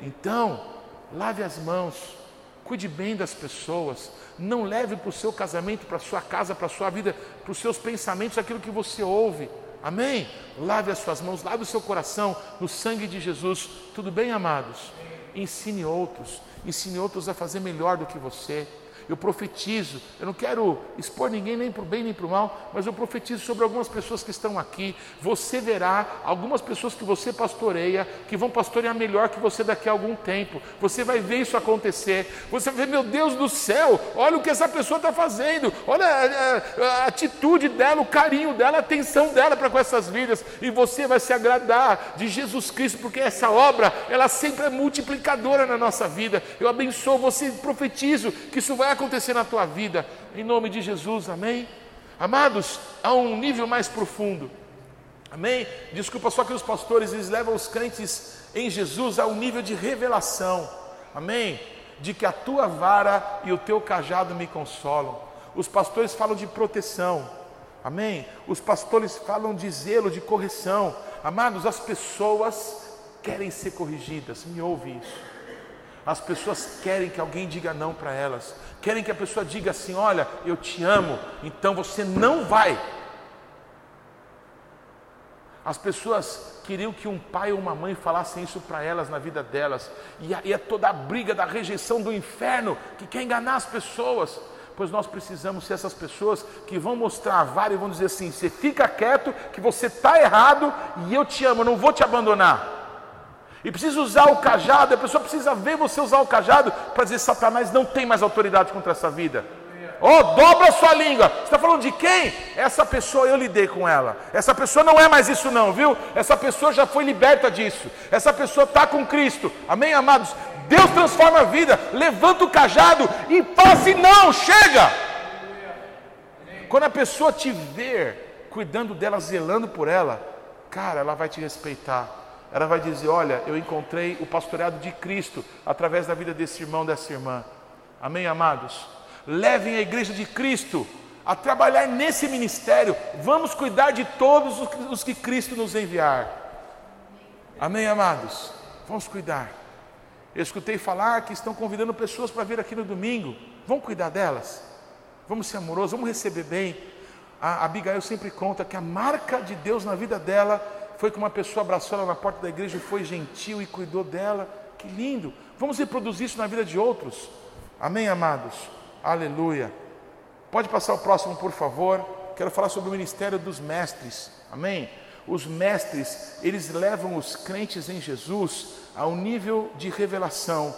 A: Então, lave as mãos, cuide bem das pessoas, não leve para o seu casamento, para a sua casa, para a sua vida, para os seus pensamentos aquilo que você ouve. Amém? Lave as suas mãos, lave o seu coração no sangue de Jesus. Tudo bem, amados? Ensine outros, ensine outros a fazer melhor do que você eu profetizo, eu não quero expor ninguém nem para o bem nem para o mal, mas eu profetizo sobre algumas pessoas que estão aqui. Você verá algumas pessoas que você pastoreia, que vão pastorear melhor que você daqui a algum tempo. Você vai ver isso acontecer. Você vai ver, meu Deus do céu, olha o que essa pessoa está fazendo, olha a, a, a atitude dela, o carinho dela, a atenção dela para com essas vidas, e você vai se agradar de Jesus Cristo, porque essa obra, ela sempre é multiplicadora na nossa vida. Eu abençoo você, profetizo que isso vai acontecer na tua vida, em nome de Jesus, amém? Amados, a um nível mais profundo, amém? Desculpa, só que os pastores eles levam os crentes em Jesus a um nível de revelação, amém? De que a tua vara e o teu cajado me consolam. Os pastores falam de proteção, amém? Os pastores falam de zelo, de correção, amados, as pessoas querem ser corrigidas, me ouve isso. As pessoas querem que alguém diga não para elas, querem que a pessoa diga assim: Olha, eu te amo, então você não vai. As pessoas queriam que um pai ou uma mãe falassem isso para elas na vida delas, e aí é toda a briga da rejeição do inferno que quer enganar as pessoas. Pois nós precisamos ser essas pessoas que vão mostrar a vara e vão dizer assim: você fica quieto, que você está errado e eu te amo, eu não vou te abandonar. E precisa usar o cajado, a pessoa precisa ver você usar o cajado para dizer: Satanás não tem mais autoridade contra essa vida. Oh, dobra sua língua. Você está falando de quem? Essa pessoa eu lidei com ela. Essa pessoa não é mais isso, não, viu? Essa pessoa já foi liberta disso. Essa pessoa está com Cristo. Amém, amados? Deus transforma a vida. Levanta o cajado e fala assim: não, chega. Quando a pessoa te ver cuidando dela, zelando por ela, cara, ela vai te respeitar ela vai dizer: Olha, eu encontrei o pastoreado de Cristo através da vida desse irmão, dessa irmã. Amém, amados? Levem a igreja de Cristo a trabalhar nesse ministério. Vamos cuidar de todos os que Cristo nos enviar. Amém, amados? Vamos cuidar. Eu escutei falar que estão convidando pessoas para vir aqui no domingo. Vamos cuidar delas. Vamos ser amorosos, vamos receber bem. A Abigail sempre conta que a marca de Deus na vida dela foi que uma pessoa abraçou ela na porta da igreja foi gentil e cuidou dela. Que lindo. Vamos reproduzir isso na vida de outros. Amém, amados? Aleluia. Pode passar o próximo, por favor. Quero falar sobre o ministério dos mestres. Amém? Os mestres, eles levam os crentes em Jesus a um nível de revelação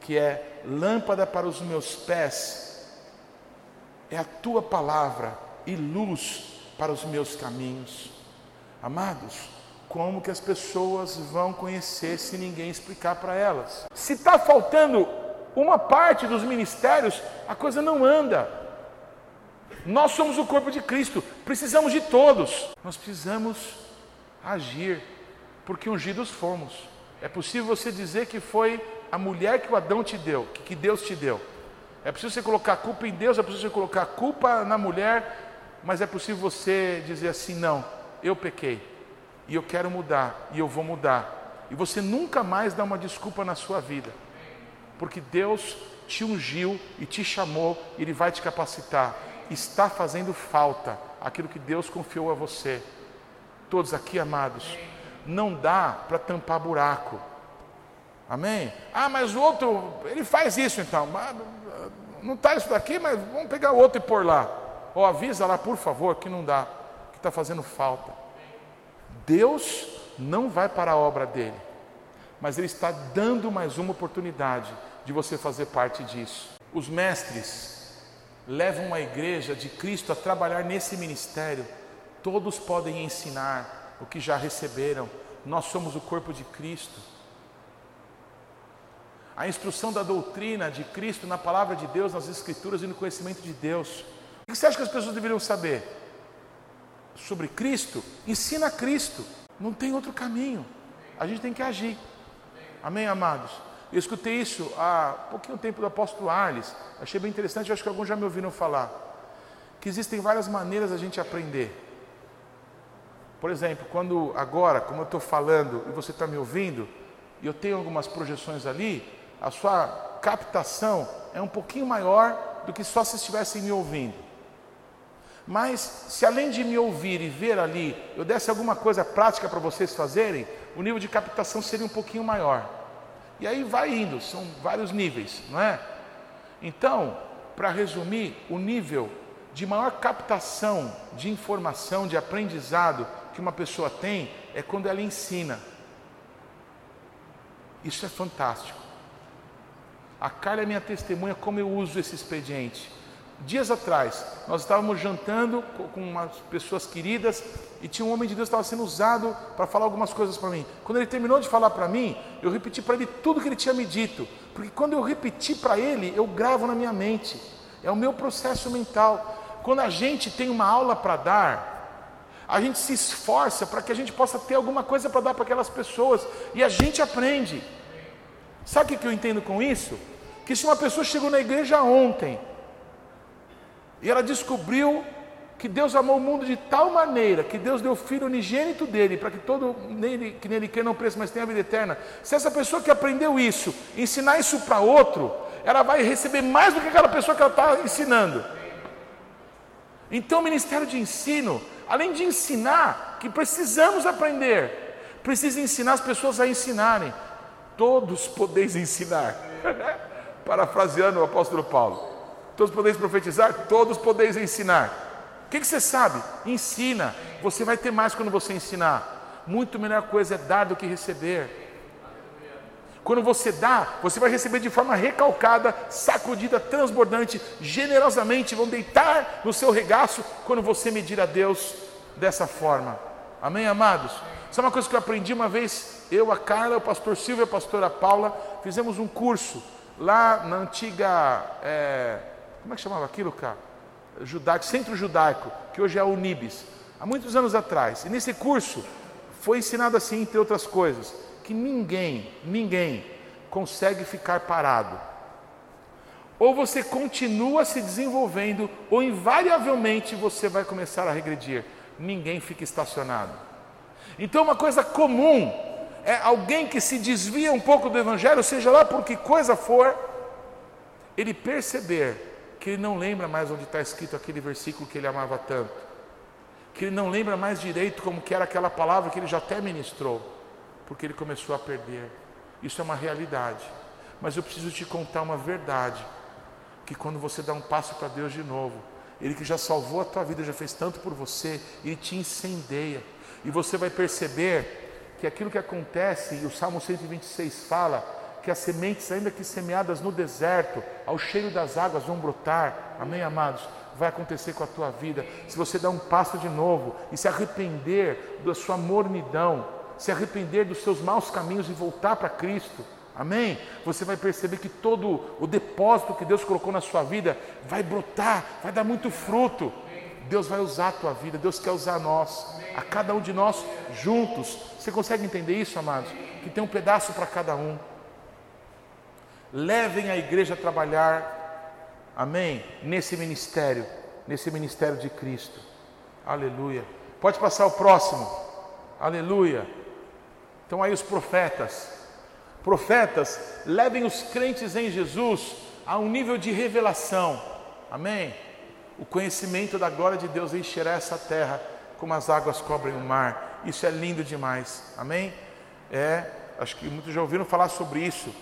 A: que é lâmpada para os meus pés, é a tua palavra e luz para os meus caminhos. Amados, como que as pessoas vão conhecer se ninguém explicar para elas? Se está faltando uma parte dos ministérios, a coisa não anda. Nós somos o corpo de Cristo, precisamos de todos. Nós precisamos agir, porque ungidos fomos. É possível você dizer que foi a mulher que o Adão te deu, que Deus te deu. É possível você colocar culpa em Deus, é possível você colocar culpa na mulher, mas é possível você dizer assim: não, eu pequei, e eu quero mudar, e eu vou mudar. E você nunca mais dá uma desculpa na sua vida porque Deus te ungiu e te chamou, Ele vai te capacitar. Está fazendo falta aquilo que Deus confiou a você. Todos aqui, amados, não dá para tampar buraco. Amém? Ah, mas o outro, ele faz isso então. Não está isso daqui, mas vamos pegar o outro e pôr lá. Ou avisa lá, por favor, que não dá, que está fazendo falta. Deus não vai para a obra dele, mas Ele está dando mais uma oportunidade de você fazer parte disso. Os mestres levam a igreja de Cristo a trabalhar nesse ministério. Todos podem ensinar o que já receberam. Nós somos o corpo de Cristo. A instrução da doutrina de Cristo na palavra de Deus, nas Escrituras e no conhecimento de Deus. O que você acha que as pessoas deveriam saber? Sobre Cristo? Ensina Cristo. Não tem outro caminho. A gente tem que agir. Amém, amados? Eu escutei isso há pouquinho tempo do apóstolo Arles, achei bem interessante, acho que alguns já me ouviram falar, que existem várias maneiras da gente aprender. Por exemplo, quando agora, como eu estou falando e você está me ouvindo, e eu tenho algumas projeções ali, a sua captação é um pouquinho maior do que só se estivessem me ouvindo. Mas se além de me ouvir e ver ali, eu desse alguma coisa prática para vocês fazerem, o nível de captação seria um pouquinho maior. E aí vai indo, são vários níveis, não é? Então, para resumir, o nível de maior captação de informação, de aprendizado que uma pessoa tem é quando ela ensina. Isso é fantástico. A Carla é minha testemunha como eu uso esse expediente. Dias atrás, nós estávamos jantando com umas pessoas queridas e tinha um homem de Deus que estava sendo usado para falar algumas coisas para mim. Quando ele terminou de falar para mim, eu repeti para ele tudo que ele tinha me dito, porque quando eu repeti para ele, eu gravo na minha mente. É o meu processo mental. Quando a gente tem uma aula para dar, a gente se esforça para que a gente possa ter alguma coisa para dar para aquelas pessoas e a gente aprende. Sabe o que eu entendo com isso? Que se uma pessoa chegou na igreja ontem e ela descobriu que Deus amou o mundo de tal maneira que Deus deu o filho unigênito dele, para que todo nele, que nele quer não preço, mas tenha a vida eterna. Se essa pessoa que aprendeu isso, ensinar isso para outro, ela vai receber mais do que aquela pessoa que ela está ensinando. Então, o ministério de ensino, além de ensinar, que precisamos aprender, precisa ensinar as pessoas a ensinarem. Todos podeis ensinar. Parafraseando o apóstolo Paulo. Todos podeis profetizar, todos podeis ensinar. O que, você sabe? Ensina. Você vai ter mais quando você ensinar. Muito melhor coisa é dar do que receber. Quando você dá, você vai receber de forma recalcada, sacudida, transbordante, generosamente. Vão deitar no seu regaço quando você medir a Deus dessa forma. Amém, amados? Isso é uma coisa que eu aprendi uma vez. Eu, a Carla, o pastor Silvio e a pastora Paula fizemos um curso lá na antiga. É, como é que chamava aquilo, cara? Judaico, Centro Judaico, que hoje é a Unibis, há muitos anos atrás. E nesse curso foi ensinado assim, entre outras coisas, que ninguém, ninguém consegue ficar parado. Ou você continua se desenvolvendo, ou invariavelmente você vai começar a regredir. Ninguém fica estacionado. Então, uma coisa comum é alguém que se desvia um pouco do Evangelho, seja lá por que coisa for, ele perceber que ele não lembra mais onde está escrito aquele versículo que ele amava tanto, que ele não lembra mais direito como que era aquela palavra que ele já até ministrou, porque ele começou a perder. Isso é uma realidade. Mas eu preciso te contar uma verdade, que quando você dá um passo para Deus de novo, ele que já salvou a tua vida, já fez tanto por você, ele te incendeia. E você vai perceber que aquilo que acontece, e o Salmo 126 fala, que as sementes, ainda que semeadas no deserto, ao cheiro das águas vão brotar. Amém, amados? Vai acontecer com a tua vida. Se você dar um passo de novo e se arrepender da sua mornidão, se arrepender dos seus maus caminhos e voltar para Cristo. Amém? Você vai perceber que todo o depósito que Deus colocou na sua vida vai brotar, vai dar muito fruto. Deus vai usar a tua vida, Deus quer usar nós, a cada um de nós juntos. Você consegue entender isso, amados? Que tem um pedaço para cada um. Levem a igreja a trabalhar, amém? Nesse ministério, nesse ministério de Cristo. Aleluia. Pode passar o próximo. Aleluia. Então aí os profetas. Profetas, levem os crentes em Jesus a um nível de revelação. Amém? O conhecimento da glória de Deus encherá essa terra como as águas cobrem o mar. Isso é lindo demais. Amém? É, acho que muitos já ouviram falar sobre isso.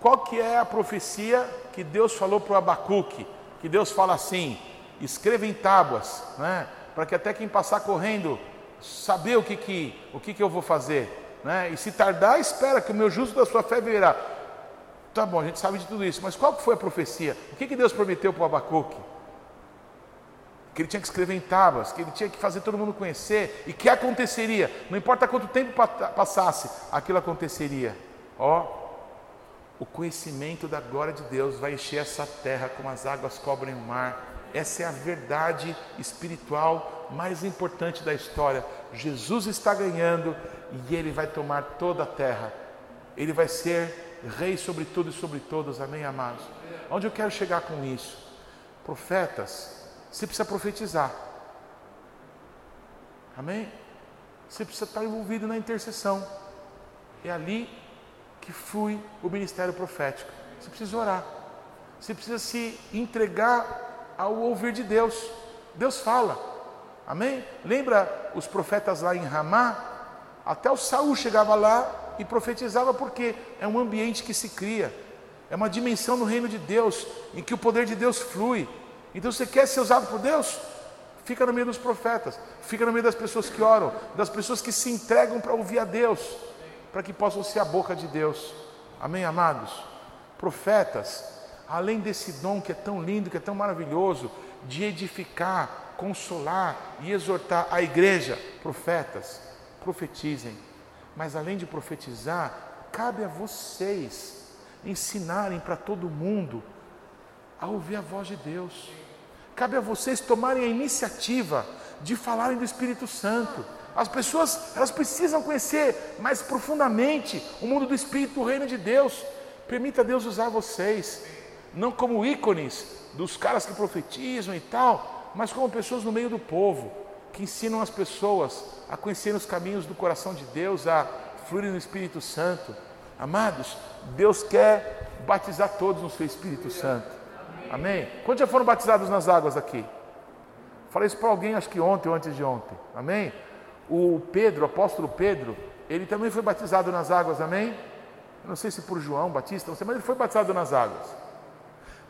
A: Qual que é a profecia que Deus falou para o Abacuque? Que Deus fala assim: escreva em tábuas, né? Para que até quem passar correndo saber o que, que, o que, que eu vou fazer. Né? E se tardar, espera que o meu justo da sua fé virá. Tá bom, a gente sabe de tudo isso, mas qual foi a profecia? O que, que Deus prometeu para o Abacuque? Que ele tinha que escrever em tábuas, que ele tinha que fazer todo mundo conhecer, e que aconteceria, não importa quanto tempo passasse, aquilo aconteceria. Ó, o conhecimento da glória de Deus vai encher essa terra como as águas cobrem o mar. Essa é a verdade espiritual mais importante da história. Jesus está ganhando e ele vai tomar toda a terra. Ele vai ser rei sobre tudo e sobre todos. Amém, amados? Onde eu quero chegar com isso? Profetas, você precisa profetizar. Amém? Você precisa estar envolvido na intercessão. É ali que flui o ministério profético. Você precisa orar. Você precisa se entregar ao ouvir de Deus. Deus fala. Amém? Lembra os profetas lá em Ramá? Até o Saul chegava lá e profetizava porque é um ambiente que se cria, é uma dimensão no reino de Deus em que o poder de Deus flui. Então você quer ser usado por Deus? Fica no meio dos profetas, fica no meio das pessoas que oram, das pessoas que se entregam para ouvir a Deus, para que possam ser a boca de Deus. Amém, amados? Profetas, além desse dom que é tão lindo, que é tão maravilhoso, de edificar, consolar e exortar a igreja, profetas, profetizem. Mas além de profetizar, cabe a vocês ensinarem para todo mundo a ouvir a voz de Deus. Cabe a vocês tomarem a iniciativa de falarem do Espírito Santo. As pessoas, elas precisam conhecer mais profundamente o mundo do Espírito, o reino de Deus. Permita Deus usar vocês, não como ícones dos caras que profetizam e tal, mas como pessoas no meio do povo, que ensinam as pessoas a conhecer os caminhos do coração de Deus, a fluir no Espírito Santo. Amados, Deus quer batizar todos no seu Espírito Santo. Amém? Quantos já foram batizados nas águas aqui? Falei isso para alguém, acho que ontem ou antes de ontem. Amém? O Pedro, o apóstolo Pedro, ele também foi batizado nas águas, amém? Eu não sei se por João Batista, não sei, mas ele foi batizado nas águas.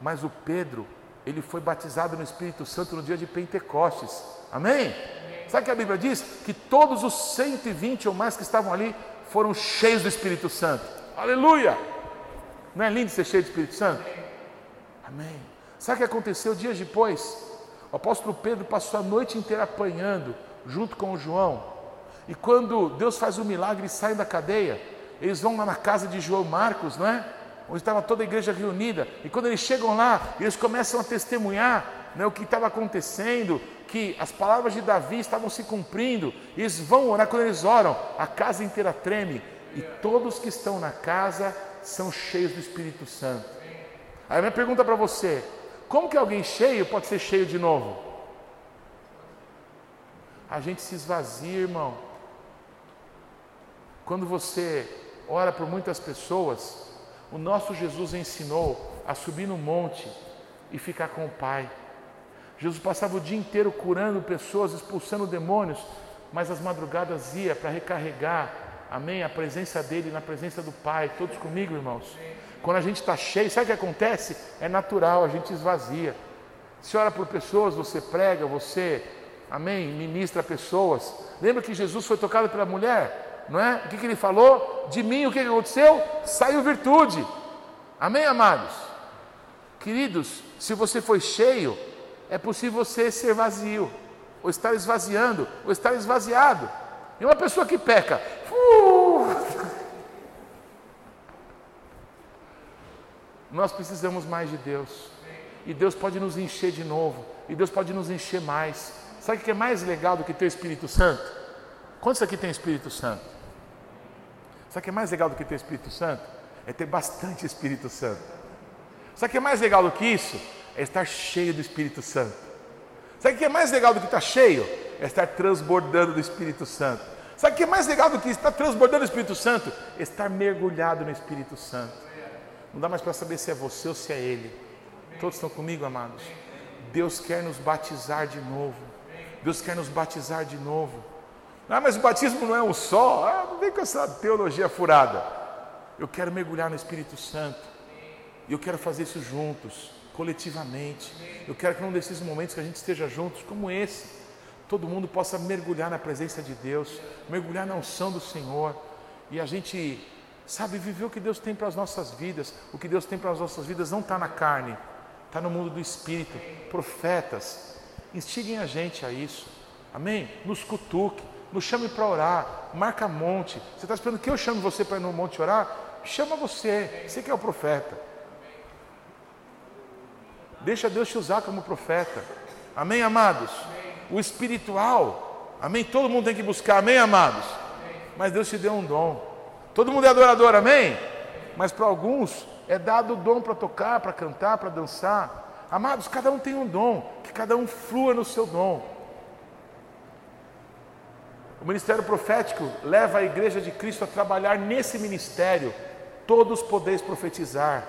A: Mas o Pedro, ele foi batizado no Espírito Santo no dia de Pentecostes. Amém? Sabe que a Bíblia diz? Que todos os 120 ou mais que estavam ali foram cheios do Espírito Santo. Aleluia! Não é lindo ser cheio do Espírito Santo? Amém. Sabe o que aconteceu dias depois? O apóstolo Pedro passou a noite inteira apanhando, junto com o João. E quando Deus faz o milagre e saem da cadeia, eles vão lá na casa de João Marcos, não é? Onde estava toda a igreja reunida. E quando eles chegam lá, eles começam a testemunhar né, o que estava acontecendo, que as palavras de Davi estavam se cumprindo, eles vão orar, quando eles oram, a casa inteira treme, e todos que estão na casa são cheios do Espírito Santo. Aí a minha pergunta para você: como que alguém cheio pode ser cheio de novo? A gente se esvazia, irmão. Quando você ora por muitas pessoas, o nosso Jesus ensinou a subir no monte e ficar com o Pai. Jesus passava o dia inteiro curando pessoas, expulsando demônios, mas as madrugadas ia para recarregar, amém? A presença dele na presença do Pai. Todos comigo, irmãos? Quando a gente está cheio, sabe o que acontece? É natural, a gente esvazia. Se ora por pessoas, você prega, você, amém, ministra pessoas. Lembra que Jesus foi tocado pela mulher? Não é? O que, que ele falou? De mim, o que, que aconteceu? Saiu virtude. Amém, amados? Queridos, se você foi cheio, é possível você ser vazio, ou estar esvaziando, ou estar esvaziado. E uma pessoa que peca, uh, nós precisamos mais de Deus. E Deus pode nos encher de novo. E Deus pode nos encher mais. Sabe o que é mais legal do que ter o Espírito Santo? Quantos aqui tem Espírito Santo? Sabe o que é mais legal do que ter Espírito Santo? É ter bastante Espírito Santo. Sabe o que é mais legal do que isso? É estar cheio do Espírito Santo. Sabe o que é mais legal do que estar cheio? É estar transbordando do Espírito Santo. Sabe o que é mais legal do que estar transbordando do Espírito Santo? É estar mergulhado no Espírito Santo. Não dá mais para saber se é você ou se é Ele. Todos estão comigo, amados? Deus quer nos batizar de novo. Deus quer nos batizar de novo. Ah, mas o batismo não é um só. Ah, não vem com essa teologia furada. Eu quero mergulhar no Espírito Santo. E eu quero fazer isso juntos, coletivamente. Eu quero que num desses momentos que a gente esteja juntos, como esse, todo mundo possa mergulhar na presença de Deus, mergulhar na unção do Senhor. E a gente Sabe, viver o que Deus tem para as nossas vidas. O que Deus tem para as nossas vidas não está na carne, está no mundo do Espírito. Profetas, instiguem a gente a isso. Amém? Nos cutuque, nos chame para orar, marca monte. Você está esperando que eu chame você para ir no monte orar? Chama você, você que é o profeta. Deixa Deus te usar como profeta. Amém, amados? O espiritual, amém? Todo mundo tem que buscar, amém, amados? Mas Deus te deu um dom. Todo mundo é adorador, amém? Mas para alguns é dado o dom para tocar, para cantar, para dançar. Amados, cada um tem um dom, que cada um flua no seu dom. O ministério profético leva a igreja de Cristo a trabalhar nesse ministério. Todos podeis profetizar.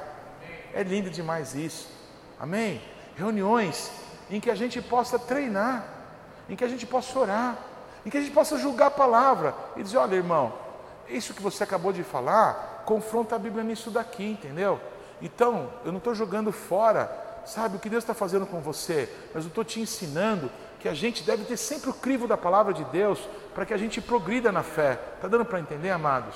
A: É lindo demais isso. Amém? Reuniões em que a gente possa treinar, em que a gente possa orar, em que a gente possa julgar a palavra e dizer: olha, irmão, isso que você acabou de falar confronta a Bíblia nisso daqui, entendeu? Então, eu não estou jogando fora, sabe, o que Deus está fazendo com você, mas eu estou te ensinando que a gente deve ter sempre o crivo da palavra de Deus para que a gente progrida na fé. Está dando para entender, amados?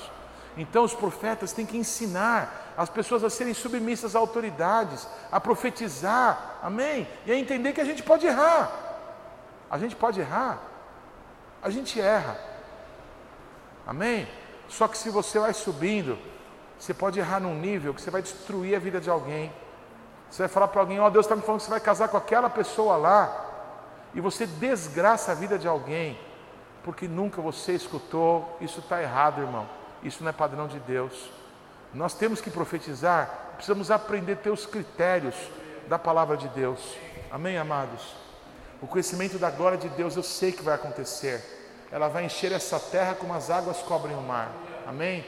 A: Então, os profetas têm que ensinar as pessoas a serem submissas a autoridades, a profetizar, amém? E a entender que a gente pode errar. A gente pode errar, a gente erra, amém? Só que se você vai subindo, você pode errar num nível que você vai destruir a vida de alguém. Você vai falar para alguém: Ó, oh, Deus está me falando que você vai casar com aquela pessoa lá. E você desgraça a vida de alguém, porque nunca você escutou. Isso está errado, irmão. Isso não é padrão de Deus. Nós temos que profetizar, precisamos aprender a ter os critérios da palavra de Deus. Amém, amados? O conhecimento da glória de Deus eu sei que vai acontecer ela vai encher essa terra como as águas cobrem o mar. Amém?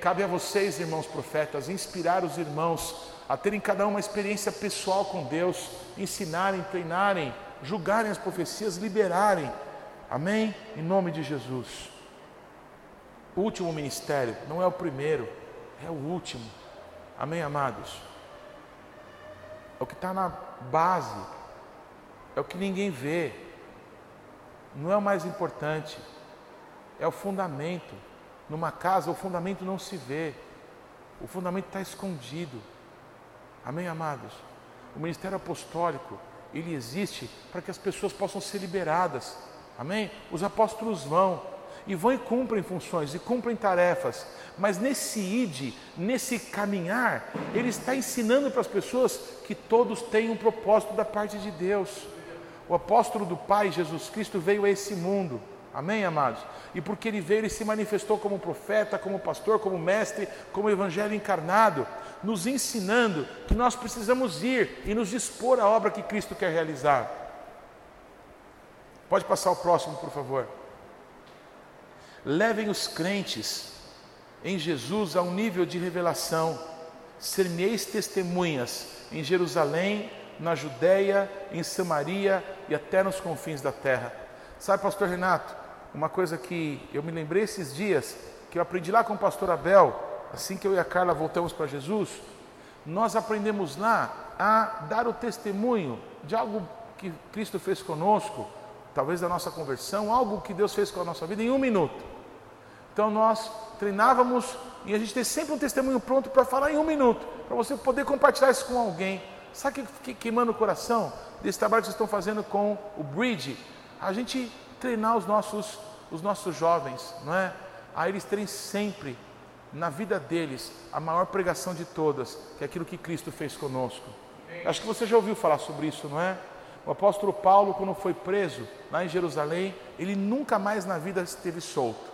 A: Cabe a vocês, irmãos profetas, inspirar os irmãos a terem cada um uma experiência pessoal com Deus, ensinarem, treinarem, julgarem as profecias, liberarem. Amém? Em nome de Jesus. O último ministério não é o primeiro, é o último. Amém, amados? É o que está na base, é o que ninguém vê, não é o mais importante, é o fundamento. Numa casa, o fundamento não se vê, o fundamento está escondido. Amém, amados? O ministério apostólico, ele existe para que as pessoas possam ser liberadas. Amém? Os apóstolos vão e vão e cumprem funções e cumprem tarefas, mas nesse id, nesse caminhar, ele está ensinando para as pessoas que todos têm um propósito da parte de Deus. O apóstolo do Pai, Jesus Cristo, veio a esse mundo. Amém, amados? E porque ele veio, ele se manifestou como profeta, como pastor, como mestre, como evangelho encarnado, nos ensinando que nós precisamos ir e nos dispor à obra que Cristo quer realizar. Pode passar o próximo, por favor. Levem os crentes em Jesus a um nível de revelação. Ser-me-eis testemunhas em Jerusalém, na Judéia, em Samaria e até nos confins da terra. Sabe, pastor Renato, uma coisa que eu me lembrei esses dias, que eu aprendi lá com o pastor Abel, assim que eu e a Carla voltamos para Jesus, nós aprendemos lá a dar o testemunho de algo que Cristo fez conosco, talvez da nossa conversão, algo que Deus fez com a nossa vida em um minuto. Então nós treinávamos e a gente tem sempre um testemunho pronto para falar em um minuto, para você poder compartilhar isso com alguém. Sabe o que queimando o coração desse trabalho que vocês estão fazendo com o Bridge? A gente treinar os nossos, os nossos jovens, não é? A eles terem sempre na vida deles a maior pregação de todas, que é aquilo que Cristo fez conosco. Acho que você já ouviu falar sobre isso, não é? O apóstolo Paulo, quando foi preso lá em Jerusalém, ele nunca mais na vida esteve solto.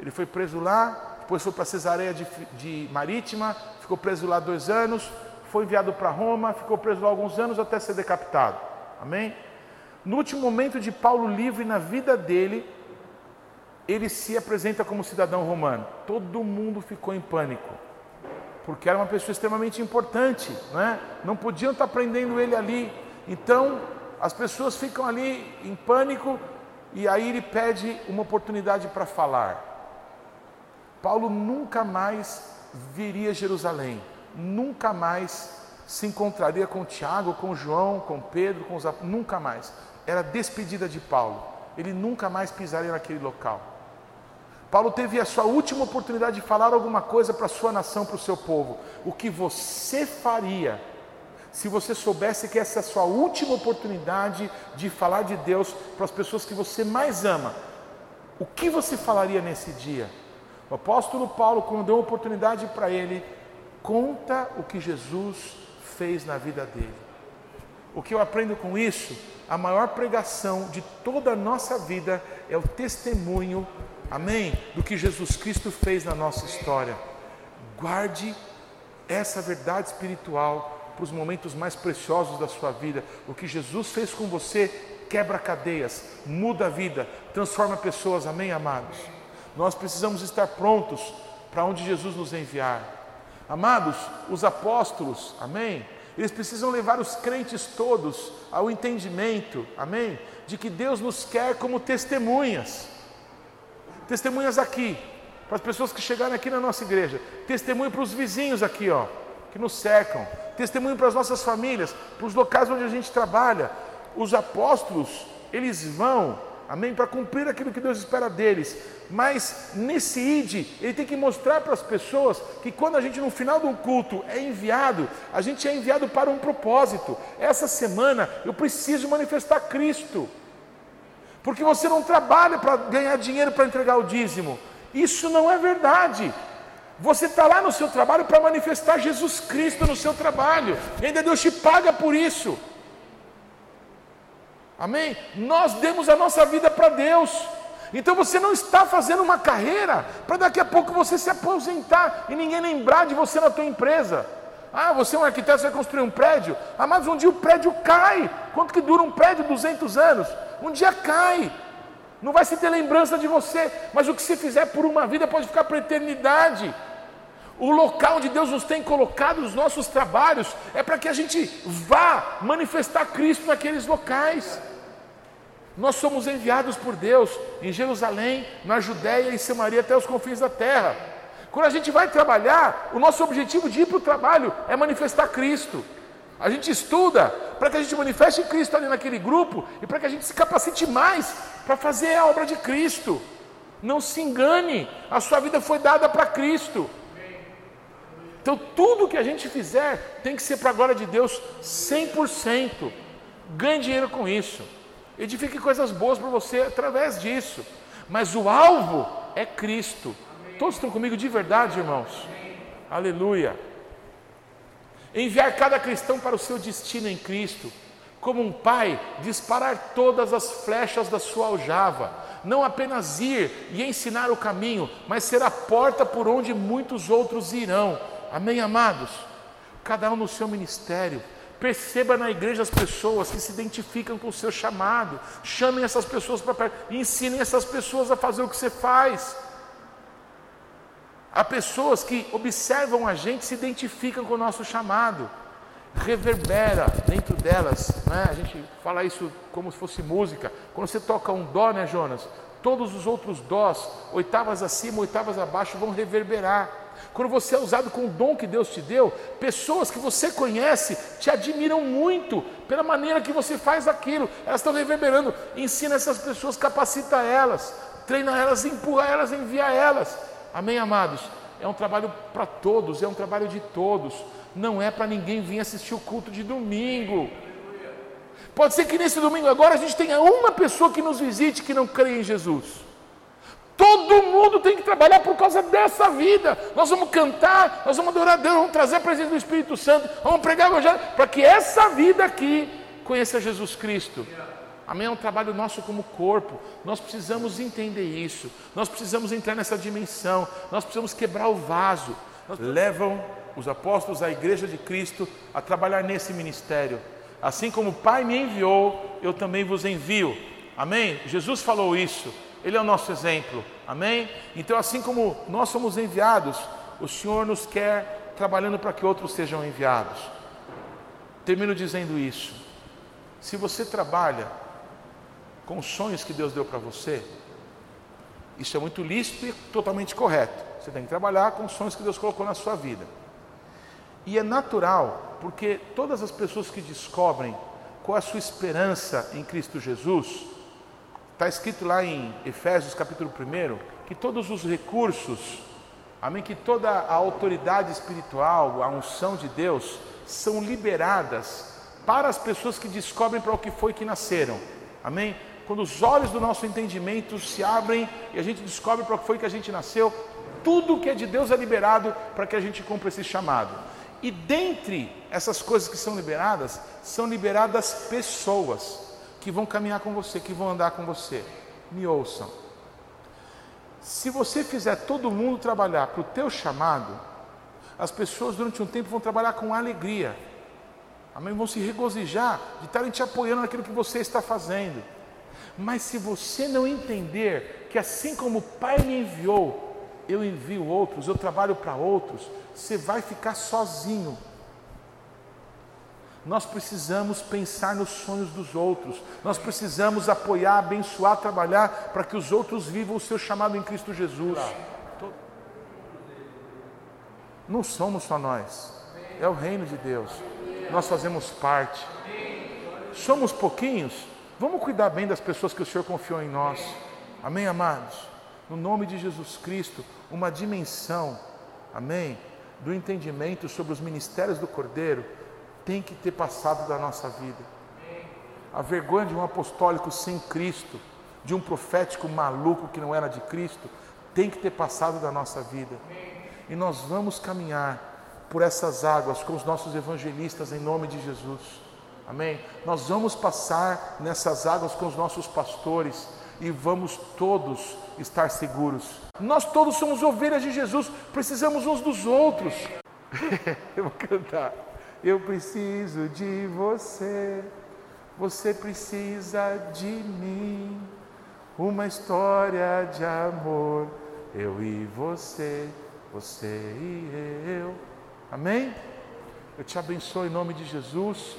A: Ele foi preso lá, depois foi para Cesareia de, de Marítima, ficou preso lá dois anos, foi enviado para Roma, ficou preso lá alguns anos até ser decapitado. Amém? No último momento de Paulo livre na vida dele, ele se apresenta como cidadão romano. Todo mundo ficou em pânico, porque era uma pessoa extremamente importante, né? não podiam estar prendendo ele ali. Então, as pessoas ficam ali em pânico e aí ele pede uma oportunidade para falar. Paulo nunca mais viria a Jerusalém, nunca mais se encontraria com Tiago, com João, com Pedro, com os nunca mais. Era despedida de Paulo. Ele nunca mais pisaria naquele local. Paulo teve a sua última oportunidade de falar alguma coisa para a sua nação, para o seu povo. O que você faria se você soubesse que essa é a sua última oportunidade de falar de Deus para as pessoas que você mais ama? O que você falaria nesse dia? O apóstolo Paulo, quando deu uma oportunidade para ele, conta o que Jesus fez na vida dele. O que eu aprendo com isso? A maior pregação de toda a nossa vida é o testemunho, amém, do que Jesus Cristo fez na nossa história. Guarde essa verdade espiritual para os momentos mais preciosos da sua vida. O que Jesus fez com você quebra cadeias, muda a vida, transforma pessoas, amém, amados? Nós precisamos estar prontos para onde Jesus nos enviar. Amados, os apóstolos, amém? Eles precisam levar os crentes todos ao entendimento, amém? De que Deus nos quer como testemunhas. Testemunhas aqui, para as pessoas que chegarem aqui na nossa igreja. Testemunho para os vizinhos aqui, ó, que nos cercam. Testemunho para as nossas famílias, para os locais onde a gente trabalha. Os apóstolos, eles vão amém? Para cumprir aquilo que Deus espera deles. Mas nesse ID, ele tem que mostrar para as pessoas que quando a gente no final de um culto é enviado, a gente é enviado para um propósito. Essa semana eu preciso manifestar Cristo. Porque você não trabalha para ganhar dinheiro para entregar o dízimo. Isso não é verdade. Você está lá no seu trabalho para manifestar Jesus Cristo no seu trabalho. E ainda Deus te paga por isso. Amém? Nós demos a nossa vida para Deus. Então você não está fazendo uma carreira para daqui a pouco você se aposentar e ninguém lembrar de você na tua empresa. Ah, você é um arquiteto, você vai construir um prédio. Ah, mas um dia o prédio cai. Quanto que dura um prédio? 200 anos. Um dia cai. Não vai se ter lembrança de você, mas o que você fizer por uma vida pode ficar para a eternidade. O local onde Deus nos tem colocado os nossos trabalhos é para que a gente vá manifestar Cristo naqueles locais. Nós somos enviados por Deus em Jerusalém, na Judéia e Samaria até os confins da terra. Quando a gente vai trabalhar, o nosso objetivo de ir para o trabalho é manifestar Cristo. A gente estuda para que a gente manifeste Cristo ali naquele grupo e para que a gente se capacite mais para fazer a obra de Cristo. Não se engane, a sua vida foi dada para Cristo. Então tudo que a gente fizer tem que ser para a glória de Deus 100%. Ganhe dinheiro com isso. Edifique coisas boas para você através disso. Mas o alvo é Cristo. Todos estão comigo de verdade, irmãos? Aleluia. Enviar cada cristão para o seu destino em Cristo. Como um pai, disparar todas as flechas da sua aljava. Não apenas ir e ensinar o caminho, mas ser a porta por onde muitos outros irão. Amém, amados? Cada um no seu ministério Perceba na igreja as pessoas que se identificam com o seu chamado. Chamem essas pessoas para perto. Ensinem essas pessoas a fazer o que você faz. Há pessoas que observam a gente, se identificam com o nosso chamado, reverbera dentro delas, né? A gente fala isso como se fosse música. Quando você toca um dó, né, Jonas? Todos os outros dós, oitavas acima, oitavas abaixo, vão reverberar. Quando você é usado com o dom que Deus te deu, pessoas que você conhece te admiram muito pela maneira que você faz aquilo. Elas estão reverberando. Ensina essas pessoas, capacita elas, treina elas, empurra elas, envia elas. Amém, amados? É um trabalho para todos, é um trabalho de todos. Não é para ninguém vir assistir o culto de domingo. Pode ser que nesse domingo agora a gente tenha uma pessoa que nos visite que não crê em Jesus. Todo mundo tem que trabalhar por causa dessa vida. Nós vamos cantar, nós vamos adorar a Deus, vamos trazer a presença do Espírito Santo, vamos pregar o Evangelho, para que essa vida aqui conheça Jesus Cristo. Amém? É um trabalho nosso como corpo. Nós precisamos entender isso. Nós precisamos entrar nessa dimensão. Nós precisamos quebrar o vaso. Levam os apóstolos à igreja de Cristo a trabalhar nesse ministério. Assim como o Pai me enviou, eu também vos envio. Amém? Jesus falou isso. Ele é o nosso exemplo. Amém? Então, assim como nós somos enviados, o Senhor nos quer trabalhando para que outros sejam enviados. Termino dizendo isso. Se você trabalha com os sonhos que Deus deu para você, isso é muito lícito e totalmente correto. Você tem que trabalhar com os sonhos que Deus colocou na sua vida. E é natural, porque todas as pessoas que descobrem qual é a sua esperança em Cristo Jesus, está escrito lá em Efésios capítulo 1, que todos os recursos, amém, que toda a autoridade espiritual, a unção de Deus, são liberadas para as pessoas que descobrem para o que foi que nasceram. Amém? Quando os olhos do nosso entendimento se abrem e a gente descobre para que foi que a gente nasceu, tudo que é de Deus é liberado para que a gente cumpra esse chamado. E dentre essas coisas que são liberadas, são liberadas pessoas que vão caminhar com você, que vão andar com você. Me ouçam. Se você fizer todo mundo trabalhar para o teu chamado, as pessoas durante um tempo vão trabalhar com alegria. Amém? Vão se regozijar de estarem te apoiando naquilo que você está fazendo. Mas se você não entender que assim como o Pai me enviou, eu envio outros, eu trabalho para outros, você vai ficar sozinho. Nós precisamos pensar nos sonhos dos outros, nós precisamos apoiar, abençoar, trabalhar para que os outros vivam o seu chamado em Cristo Jesus. Não somos só nós, é o reino de Deus, nós fazemos parte. Somos pouquinhos, Vamos cuidar bem das pessoas que o Senhor confiou em nós. Amém, amados? No nome de Jesus Cristo, uma dimensão, amém, do entendimento sobre os ministérios do Cordeiro tem que ter passado da nossa vida. A vergonha de um apostólico sem Cristo, de um profético maluco que não era de Cristo, tem que ter passado da nossa vida. E nós vamos caminhar por essas águas com os nossos evangelistas em nome de Jesus. Amém? Nós vamos passar nessas águas com os nossos pastores e vamos todos estar seguros. Nós todos somos ovelhas de Jesus, precisamos uns dos outros. Eu vou cantar. Eu preciso de você, você precisa de mim. Uma história de amor, eu e você, você e eu. Amém? Eu te abençoo em nome de Jesus.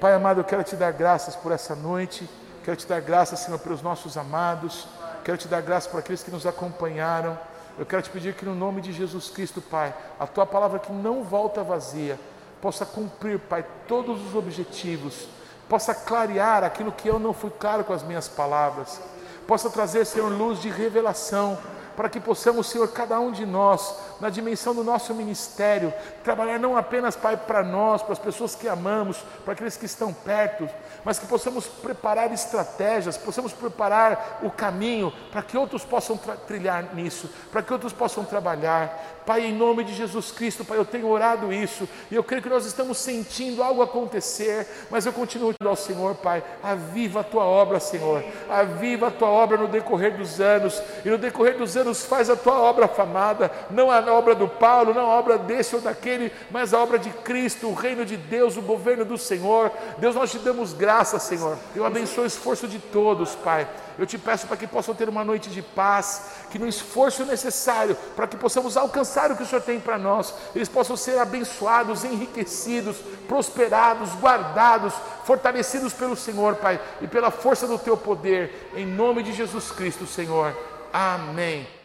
A: Pai amado, eu quero te dar graças por essa noite, quero te dar graças, Senhor, pelos nossos amados, quero te dar graças por aqueles que nos acompanharam. Eu quero te pedir que no nome de Jesus Cristo, Pai, a tua palavra que não volta vazia, possa cumprir, Pai, todos os objetivos, possa clarear aquilo que eu não fui claro com as minhas palavras, possa trazer, Senhor, luz de revelação para que possamos, Senhor, cada um de nós, na dimensão do nosso ministério, trabalhar não apenas, Pai, para nós, para as pessoas que amamos, para aqueles que estão perto, mas que possamos preparar estratégias, possamos preparar o caminho para que outros possam trilhar nisso, para que outros possam trabalhar. Pai, em nome de Jesus Cristo, Pai, eu tenho orado isso e eu creio que nós estamos sentindo algo acontecer, mas eu continuo dizendo ao Senhor, Pai, aviva a tua obra, Senhor, aviva a tua obra no decorrer dos anos e no decorrer dos anos faz a tua obra afamada, não a obra do Paulo, não a obra desse ou daquele, mas a obra de Cristo, o reino de Deus, o governo do Senhor. Deus, nós te damos graça, Senhor. Eu abençoo o esforço de todos, Pai. Eu te peço para que possam ter uma noite de paz, que no esforço necessário, para que possamos alcançar o que o Senhor tem para nós, eles possam ser abençoados, enriquecidos, prosperados, guardados, fortalecidos pelo Senhor, Pai, e pela força do teu poder, em nome de Jesus Cristo, Senhor. Amém.